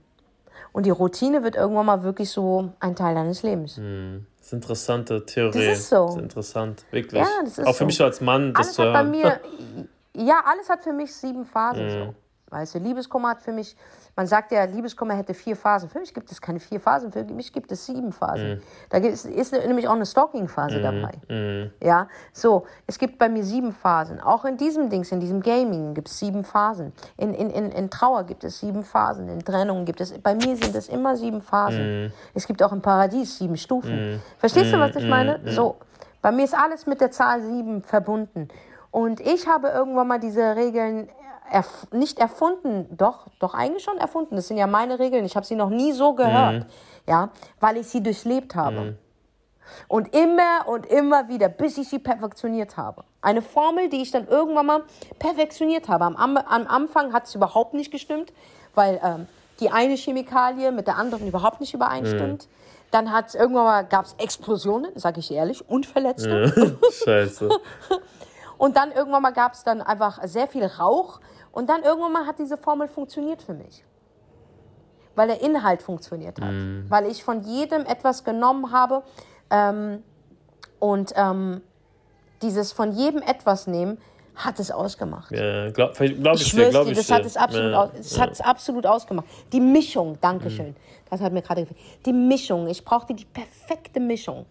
[SPEAKER 1] Und die Routine wird irgendwann mal wirklich so ein Teil deines Lebens.
[SPEAKER 2] Das ist eine interessante Theorie.
[SPEAKER 1] Das ist so.
[SPEAKER 2] Das ist interessant, wirklich.
[SPEAKER 1] Ja, das ist
[SPEAKER 2] Auch für
[SPEAKER 1] so.
[SPEAKER 2] mich als Mann, das
[SPEAKER 1] Alles hat bei mir, ja, alles hat für mich sieben Phasen so. Weißt du, Liebeskummer hat für mich Man sagt ja, Liebeskummer hätte vier Phasen. Für mich gibt es keine vier Phasen, für mich gibt es sieben Phasen. Mhm. Da ist, ist nämlich auch eine Stalking-Phase mhm. dabei. Mhm. Ja, so, es gibt bei mir sieben Phasen. Auch in diesem Dings, in diesem Gaming gibt es sieben Phasen. In, in, in, in Trauer gibt es sieben Phasen. In Trennung gibt es, bei mir sind es immer sieben Phasen. Mhm. Es gibt auch im Paradies sieben Stufen. Mhm. Verstehst du, was ich mhm. meine? So, bei mir ist alles mit der Zahl sieben verbunden. Und ich habe irgendwann mal diese Regeln erf nicht erfunden, doch, doch eigentlich schon erfunden. Das sind ja meine Regeln. Ich habe sie noch nie so gehört, mhm. ja, weil ich sie durchlebt habe. Mhm. Und immer und immer wieder, bis ich sie perfektioniert habe. Eine Formel, die ich dann irgendwann mal perfektioniert habe. Am, am Anfang hat es überhaupt nicht gestimmt, weil ähm, die eine Chemikalie mit der anderen überhaupt nicht übereinstimmt. Mhm. Dann hat's irgendwann mal gab es Explosionen, sage ich ehrlich, und Verletzte. Ja. Scheiße. und dann irgendwann mal gab es dann einfach sehr viel Rauch und dann irgendwann mal hat diese Formel funktioniert für mich. Weil der Inhalt funktioniert hat. Mm. Weil ich von jedem etwas genommen habe ähm, und ähm, dieses von jedem etwas nehmen hat es ausgemacht. Ja, glaube glaub ich, ich dir, glaub dir, das hat es absolut, ja, aus, es ja. hat absolut ausgemacht. Die Mischung, Dankeschön. Mhm. Das hat mir gerade gefallen. Die Mischung, ich brauchte die perfekte Mischung.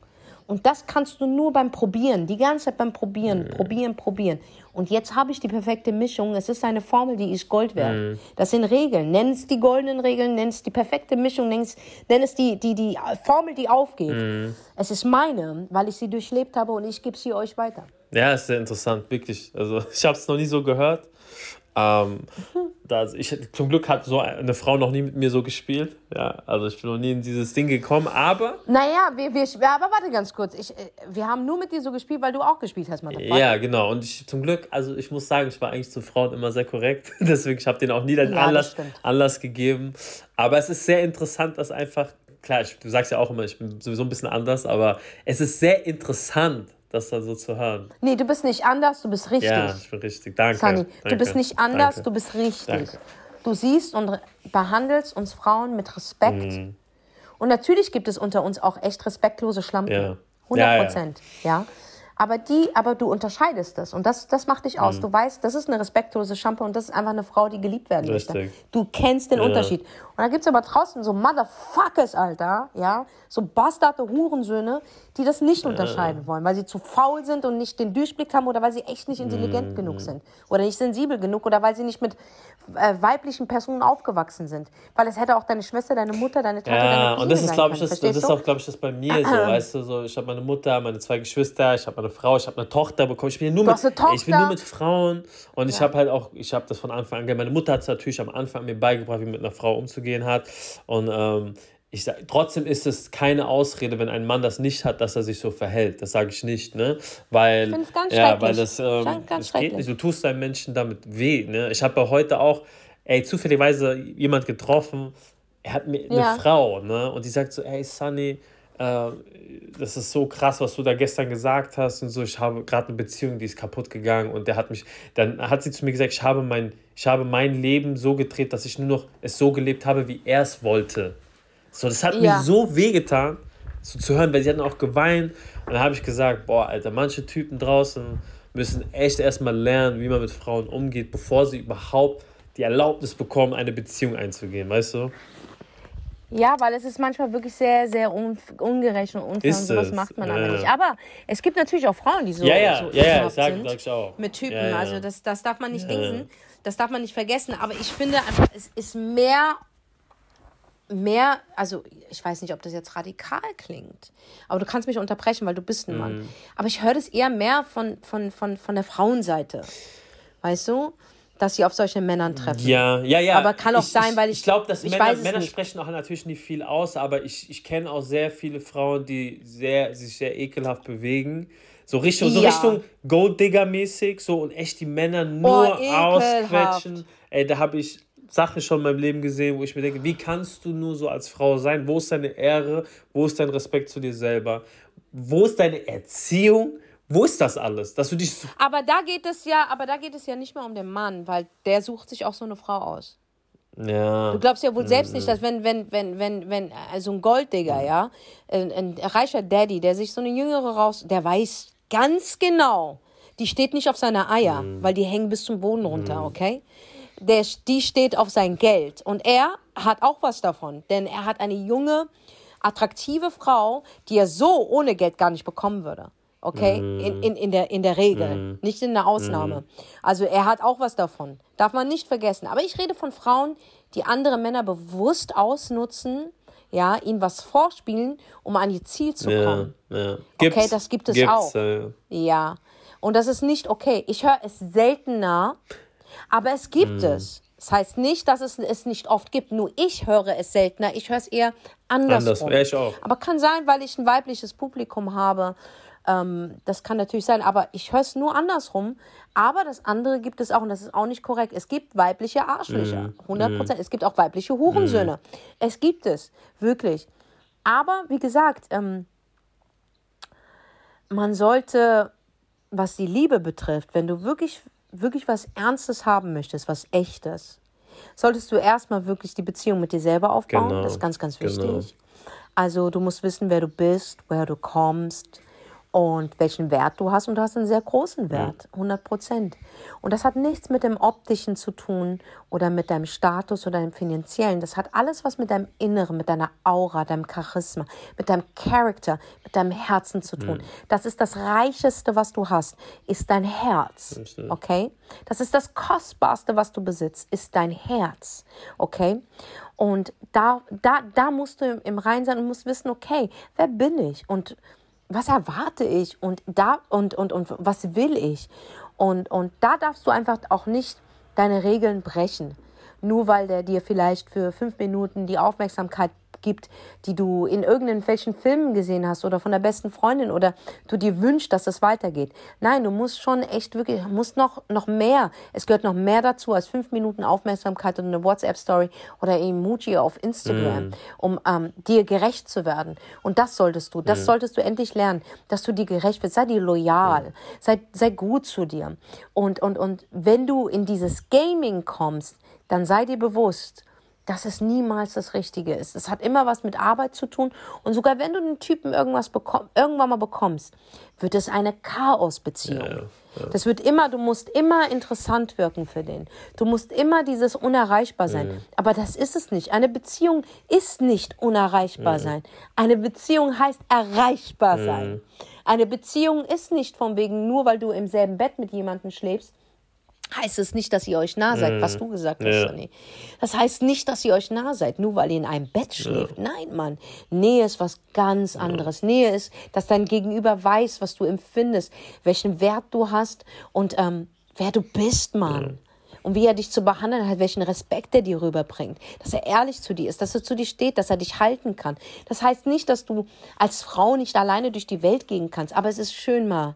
[SPEAKER 1] Und das kannst du nur beim Probieren, die ganze Zeit beim Probieren, mhm. probieren, probieren. Und jetzt habe ich die perfekte Mischung. Es ist eine Formel, die ist Gold wert. Mhm. Das sind Regeln. Nenn es die goldenen Regeln, nenn es die perfekte Mischung, nenn es, nenn es die, die, die Formel, die aufgeht. Mhm. Es ist meine, weil ich sie durchlebt habe und ich gebe sie euch weiter.
[SPEAKER 2] Ja, ist sehr interessant, wirklich. Also ich habe es noch nie so gehört. Ähm, das, ich, zum Glück hat so eine Frau noch nie mit mir so gespielt. Ja, also ich bin noch nie in dieses Ding gekommen, aber.
[SPEAKER 1] Naja, wir, wir, aber warte ganz kurz. Ich, äh, wir haben nur mit dir so gespielt, weil du auch gespielt hast,
[SPEAKER 2] Motherfucker. Ja, genau. Und ich zum Glück, also ich muss sagen, ich war eigentlich zu Frauen immer sehr korrekt. Deswegen, ich habe denen auch nie den ja, Anlass, Anlass gegeben. Aber es ist sehr interessant, dass einfach, klar, ich, du sagst ja auch immer, ich bin sowieso ein bisschen anders, aber es ist sehr interessant, das dann so zu hören.
[SPEAKER 1] Nee, du bist nicht anders, du bist richtig.
[SPEAKER 2] Ja, ich bin richtig. Danke.
[SPEAKER 1] Sunny,
[SPEAKER 2] danke.
[SPEAKER 1] du bist nicht anders, Danke. du bist richtig. Danke. Du siehst und behandelst uns Frauen mit Respekt. Mhm. Und natürlich gibt es unter uns auch echt respektlose Schlampen. Ja. 100 Prozent. Ja, ja. ja. Aber die, aber du unterscheidest das und das, das macht dich aus. Mhm. Du weißt, das ist eine respektlose Schlampe und das ist einfach eine Frau, die geliebt werden Richtig. möchte. Du kennst den. Unterschied. Und da gibt es aber draußen so Motherfuckers, Alter, ja, so bastarde Hurensöhne, die das nicht ja. unterscheiden wollen, weil sie zu faul sind und nicht den Durchblick haben oder weil sie echt nicht intelligent mhm. genug sind oder nicht sensibel genug oder weil sie nicht mit äh, weiblichen Personen aufgewachsen sind. Weil es hätte auch deine Schwester, deine Mutter, deine Tante, ja, deine Cousine
[SPEAKER 2] und das ist, glaube ich, das, das ist auch, glaube ich, das bei mir so, weißt du, so, ich habe meine Mutter, meine zwei Geschwister, ich habe eine Frau, ich habe eine Tochter bekommen, ich bin nur mit, ich bin nur mit Frauen und ich habe halt auch, ich habe das von Anfang an, meine Mutter hat es natürlich am Anfang mir beigebracht, wie mit einer Frau umzugehen gehen hat. Und ähm, ich sag, trotzdem ist es keine Ausrede, wenn ein Mann das nicht hat, dass er sich so verhält. Das sage ich nicht, ne? Weil, ich ganz ja, weil das, ähm, das geht nicht. Du tust deinem Menschen damit weh, ne? Ich habe heute auch, ey, zufälligerweise jemand getroffen, er hat mir eine ja. Frau, ne? Und die sagt so, ey, Sunny, äh, das ist so krass, was du da gestern gesagt hast und so. Ich habe gerade eine Beziehung, die ist kaputt gegangen und der hat mich, dann hat sie zu mir gesagt, ich habe mein, ich habe mein Leben so gedreht, dass ich nur noch es so gelebt habe, wie er es wollte. So, das hat ja. mir so wehgetan, so zu hören, weil sie hatten auch geweint. Und dann habe ich gesagt, boah, Alter, manche Typen draußen müssen echt erstmal lernen, wie man mit Frauen umgeht, bevor sie überhaupt die Erlaubnis bekommen, eine Beziehung einzugehen, weißt du?
[SPEAKER 1] Ja, weil es ist manchmal wirklich sehr, sehr un ungerecht und unfair ist und sowas es? macht man ja. aber nicht. Aber es gibt natürlich auch Frauen, die so,
[SPEAKER 2] ja, ja,
[SPEAKER 1] so
[SPEAKER 2] ja, ja, sag, sind sag ich auch.
[SPEAKER 1] mit Typen. Ja, ja. Also das, das darf man nicht dingsen, das darf man nicht vergessen. Aber ich finde einfach, es ist mehr, mehr, also ich weiß nicht, ob das jetzt radikal klingt, aber du kannst mich unterbrechen, weil du bist ein mhm. Mann. Aber ich höre das eher mehr von, von, von, von der Frauenseite. Weißt du? Dass sie auf solche Männern treffen.
[SPEAKER 2] Ja, ja, ja.
[SPEAKER 1] Aber kann auch ich, sein, weil ich.
[SPEAKER 2] Ich glaube, dass ich Männer, Männer sprechen auch natürlich nicht viel aus, aber ich, ich kenne auch sehr viele Frauen, die sehr, sich sehr ekelhaft bewegen. So Richtung, ja. so Richtung Gold-Digger-mäßig, so und echt die Männer nur oh, ausquetschen. Ey, da habe ich Sachen schon in meinem Leben gesehen, wo ich mir denke, wie kannst du nur so als Frau sein? Wo ist deine Ehre? Wo ist dein Respekt zu dir selber? Wo ist deine Erziehung? Wo ist das alles? Dass du dich so
[SPEAKER 1] aber da geht es ja, aber da geht es ja nicht mehr um den Mann, weil der sucht sich auch so eine Frau aus.
[SPEAKER 2] Ja.
[SPEAKER 1] Du glaubst ja wohl selbst nicht, dass wenn, wenn, wenn, wenn, wenn, also ein Golddigger, ja, ein, ein reicher Daddy, der sich so eine Jüngere raus, der weiß ganz genau, die steht nicht auf seiner Eier, mhm. weil die hängen bis zum Boden runter, mhm. okay? der, die steht auf sein Geld. Und er hat auch was davon, denn er hat eine junge, attraktive Frau, die er so ohne Geld gar nicht bekommen würde. Okay? Mm. In, in, in, der, in der Regel, mm. nicht in der Ausnahme. Mm. Also er hat auch was davon. Darf man nicht vergessen. Aber ich rede von Frauen, die andere Männer bewusst ausnutzen, ja, ihnen was vorspielen, um an ihr Ziel zu kommen. Ja, ja. okay, das gibt es Gibt's, auch. Ja. ja. Und das ist nicht okay. Ich höre es seltener, aber es gibt mm. es. Das heißt nicht, dass es es nicht oft gibt. Nur ich höre es seltener. Ich höre es eher andersrum. Anders, ich auch. Aber kann sein, weil ich ein weibliches Publikum habe. Ähm, das kann natürlich sein. Aber ich höre es nur andersrum. Aber das andere gibt es auch. Und das ist auch nicht korrekt. Es gibt weibliche Arschlöcher. 100 mm. Prozent. Mm. Es gibt auch weibliche Hurensöhne. Mm. Es gibt es. Wirklich. Aber wie gesagt, ähm, man sollte, was die Liebe betrifft, wenn du wirklich wirklich was Ernstes haben möchtest, was Echtes, solltest du erstmal wirklich die Beziehung mit dir selber aufbauen. Genau. Das ist ganz, ganz wichtig. Genau. Also du musst wissen, wer du bist, woher du kommst, und welchen Wert du hast. Und du hast einen sehr großen Wert, 100 Prozent. Und das hat nichts mit dem Optischen zu tun oder mit deinem Status oder deinem Finanziellen. Das hat alles was mit deinem Inneren, mit deiner Aura, deinem Charisma, mit deinem Charakter, mit deinem Herzen zu tun. Mhm. Das ist das Reicheste, was du hast, ist dein Herz. Okay? Das ist das Kostbarste, was du besitzt, ist dein Herz. Okay? Und da, da, da musst du im Rein sein und musst wissen, okay, wer bin ich? Und was erwarte ich und da und, und, und was will ich? Und, und da darfst du einfach auch nicht deine Regeln brechen. Nur weil der dir vielleicht für fünf Minuten die Aufmerksamkeit gibt, die du in irgendwelchen Filmen gesehen hast oder von der besten Freundin oder du dir wünschst, dass es weitergeht. Nein, du musst schon echt wirklich, musst noch, noch mehr. Es gehört noch mehr dazu als fünf Minuten Aufmerksamkeit und eine WhatsApp-Story oder Emoji auf Instagram, mm. um ähm, dir gerecht zu werden. Und das solltest du, das mm. solltest du endlich lernen, dass du dir gerecht wirst. Sei dir loyal, mm. sei, sei gut zu dir. Und, und, und wenn du in dieses Gaming kommst, dann sei dir bewusst, dass es niemals das Richtige ist. Es hat immer was mit Arbeit zu tun. Und sogar wenn du den Typen irgendwas bekomm, irgendwann mal bekommst, wird es eine Chaosbeziehung. Ja, ja. Das wird immer, du musst immer interessant wirken für den. Du musst immer dieses unerreichbar sein. Mhm. Aber das ist es nicht. Eine Beziehung ist nicht unerreichbar mhm. sein. Eine Beziehung heißt erreichbar mhm. sein. Eine Beziehung ist nicht von wegen, nur weil du im selben Bett mit jemandem schläfst, heißt es nicht, dass ihr euch nah seid, mm. was du gesagt hast, ja. Sonny. Das heißt nicht, dass ihr euch nah seid, nur weil ihr in einem Bett schläft. Ja. Nein, Mann. Nähe ist was ganz anderes. Ja. Nähe ist, dass dein Gegenüber weiß, was du empfindest, welchen Wert du hast und ähm, wer du bist, Mann. Und wie er dich zu behandeln hat, welchen Respekt er dir rüberbringt. Dass er ehrlich zu dir ist, dass er zu dir steht, dass er dich halten kann. Das heißt nicht, dass du als Frau nicht alleine durch die Welt gehen kannst, aber es ist schön mal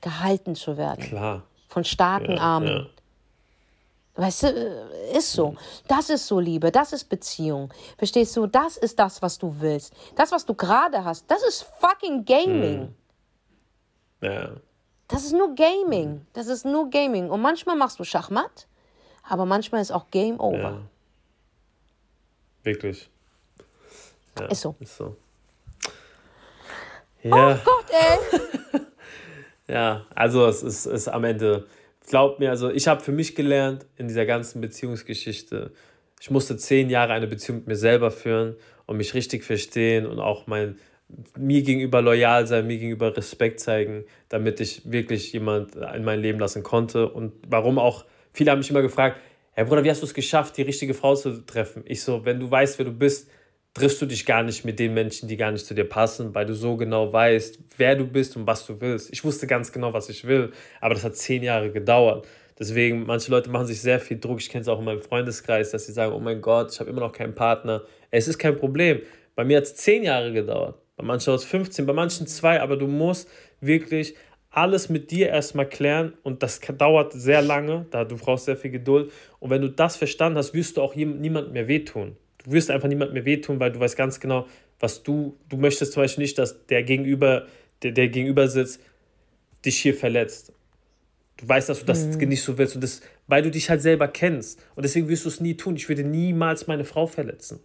[SPEAKER 1] gehalten zu werden. Klar von starken ja, Armen. Ja. Weißt du, äh, ist so. Das ist so Liebe, das ist Beziehung. Verstehst du? Das ist das, was du willst. Das, was du gerade hast, das ist fucking Gaming. Hm. Ja. Das ist nur Gaming. Das ist nur Gaming. Und manchmal machst du Schachmatt, aber manchmal ist auch Game Over. Ja.
[SPEAKER 2] Wirklich.
[SPEAKER 1] Ja, ist so. Ist so.
[SPEAKER 2] Ja. Oh Gott, ey. Ja, also es ist, ist am Ende, glaubt mir, also ich habe für mich gelernt in dieser ganzen Beziehungsgeschichte, ich musste zehn Jahre eine Beziehung mit mir selber führen und mich richtig verstehen und auch mein, mir gegenüber loyal sein, mir gegenüber Respekt zeigen, damit ich wirklich jemand in mein Leben lassen konnte. Und warum auch, viele haben mich immer gefragt, Herr Bruder, wie hast du es geschafft, die richtige Frau zu treffen? Ich so, wenn du weißt, wer du bist, triffst du dich gar nicht mit den Menschen, die gar nicht zu dir passen, weil du so genau weißt, wer du bist und was du willst. Ich wusste ganz genau, was ich will, aber das hat zehn Jahre gedauert. Deswegen, manche Leute machen sich sehr viel Druck. Ich kenne es auch in meinem Freundeskreis, dass sie sagen, oh mein Gott, ich habe immer noch keinen Partner. Es ist kein Problem. Bei mir hat es zehn Jahre gedauert. Bei manchen hat es 15, bei manchen zwei, aber du musst wirklich alles mit dir erstmal klären und das dauert sehr lange, da du brauchst sehr viel Geduld. Und wenn du das verstanden hast, wirst du auch niemandem mehr wehtun du wirst einfach niemand mehr wehtun, weil du weißt ganz genau, was du, du möchtest zum Beispiel nicht, dass der Gegenüber, der, der gegenüber sitzt, dich hier verletzt. Du weißt, dass du das mhm. nicht so willst und das, weil du dich halt selber kennst. Und deswegen wirst du es nie tun. Ich würde niemals meine Frau verletzen.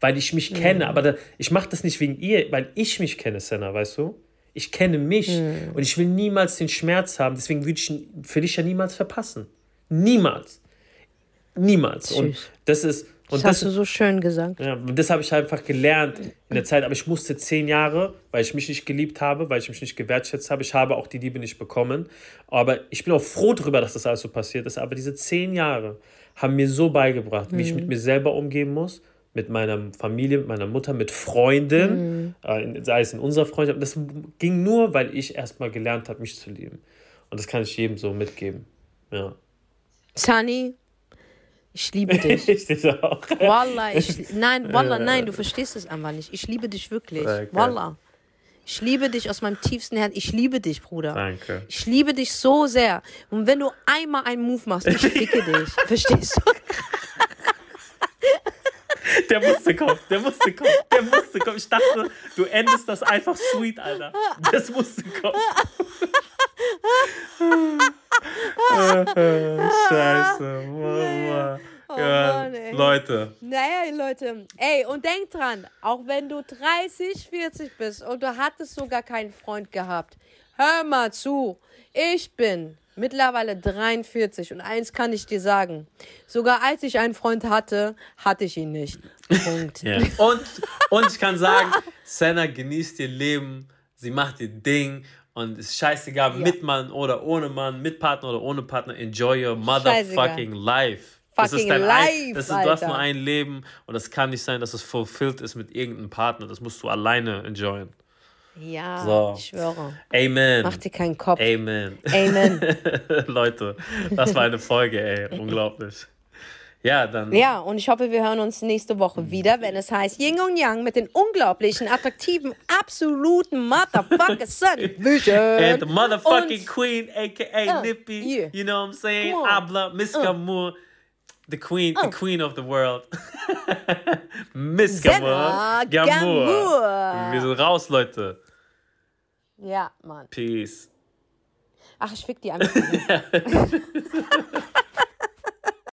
[SPEAKER 2] Weil ich mich mhm. kenne. Aber da, ich mache das nicht wegen ihr, weil ich mich kenne, Senna, weißt du? Ich kenne mich mhm. und ich will niemals den Schmerz haben. Deswegen würde ich für dich ja niemals verpassen. Niemals. Niemals. Und
[SPEAKER 1] Süß.
[SPEAKER 2] das ist. Und
[SPEAKER 1] Das hast du so schön gesagt.
[SPEAKER 2] ja, und das habe ich einfach gelernt in der Zeit. Aber ich musste zehn Jahre, weil ich mich nicht geliebt habe, weil ich mich nicht gewertschätzt habe. Ich habe auch die Liebe nicht bekommen. Aber ich bin auch froh darüber, dass das alles so passiert ist. Aber diese zehn Jahre haben mir so beigebracht, wie ich mit mir selber umgehen muss, mit meiner Familie, mit meiner Mutter, mit Freunden, äh, in- sei es in unserer Freundschaft. Das ging nur, weil ich erstmal gelernt habe, mich zu lieben. Und das kann ich jedem so mitgeben. Ja.
[SPEAKER 1] Sunny, ich liebe dich.
[SPEAKER 2] Ich dich auch.
[SPEAKER 1] Wallah, ich, nein, Wallah, nein, du verstehst es einfach nicht. Ich liebe dich wirklich.
[SPEAKER 2] Okay.
[SPEAKER 1] Wallah. Ich liebe dich aus meinem tiefsten Herzen. Ich liebe dich, Bruder.
[SPEAKER 2] Danke.
[SPEAKER 1] Ich liebe dich so sehr. Und wenn du einmal einen Move machst, ich ficke dich. Verstehst du?
[SPEAKER 2] Der musste kommen, der musste kommen, der musste kommen. Ich dachte, du endest das einfach sweet, Alter. Das musste kommen. Scheiße, Mama. Ja,
[SPEAKER 1] Mann, ey.
[SPEAKER 2] Leute,
[SPEAKER 1] Naja, Leute. Ey, und denk dran, auch wenn du 30, 40 bist und du hattest sogar keinen Freund gehabt, hör mal zu. Ich bin mittlerweile 43 und eins kann ich dir sagen. Sogar als ich einen Freund hatte, hatte ich ihn nicht. Punkt.
[SPEAKER 2] Ja. Und, und ich kann sagen, Senna genießt ihr Leben, sie macht ihr Ding und es ist scheißegal, mit Mann oder ohne Mann, mit Partner oder ohne Partner, enjoy your motherfucking life. Das ist
[SPEAKER 1] Fucking
[SPEAKER 2] dein
[SPEAKER 1] life,
[SPEAKER 2] ein, das ist, Du hast nur ein Leben und es kann nicht sein, dass es fulfilled ist mit irgendeinem Partner. Das musst du alleine enjoyen.
[SPEAKER 1] Ja,
[SPEAKER 2] So.
[SPEAKER 1] ich schwöre.
[SPEAKER 2] Amen.
[SPEAKER 1] Mach dir keinen Kopf.
[SPEAKER 2] Amen.
[SPEAKER 1] Amen.
[SPEAKER 2] Leute, das war eine Folge, ey. Unglaublich. Ja, dann.
[SPEAKER 1] Ja, und ich hoffe, wir hören uns nächste Woche wieder, wenn es heißt Yin und Yang mit den unglaublichen, attraktiven, absoluten Motherfucker Sun Vision.
[SPEAKER 2] And the motherfucking
[SPEAKER 1] Und-
[SPEAKER 2] queen, aka
[SPEAKER 1] Uh,
[SPEAKER 2] Nippy.
[SPEAKER 1] yeah.
[SPEAKER 2] You know what I'm saying?
[SPEAKER 1] Come on.
[SPEAKER 2] Habla, Miss Gamur. The queen, the queen of the world. Miss Gamur. Gamur.
[SPEAKER 1] Gamur.
[SPEAKER 2] Wir sind raus, Leute.
[SPEAKER 1] Ja, Mann.
[SPEAKER 2] Peace.
[SPEAKER 1] Ach, ich fick die einfach.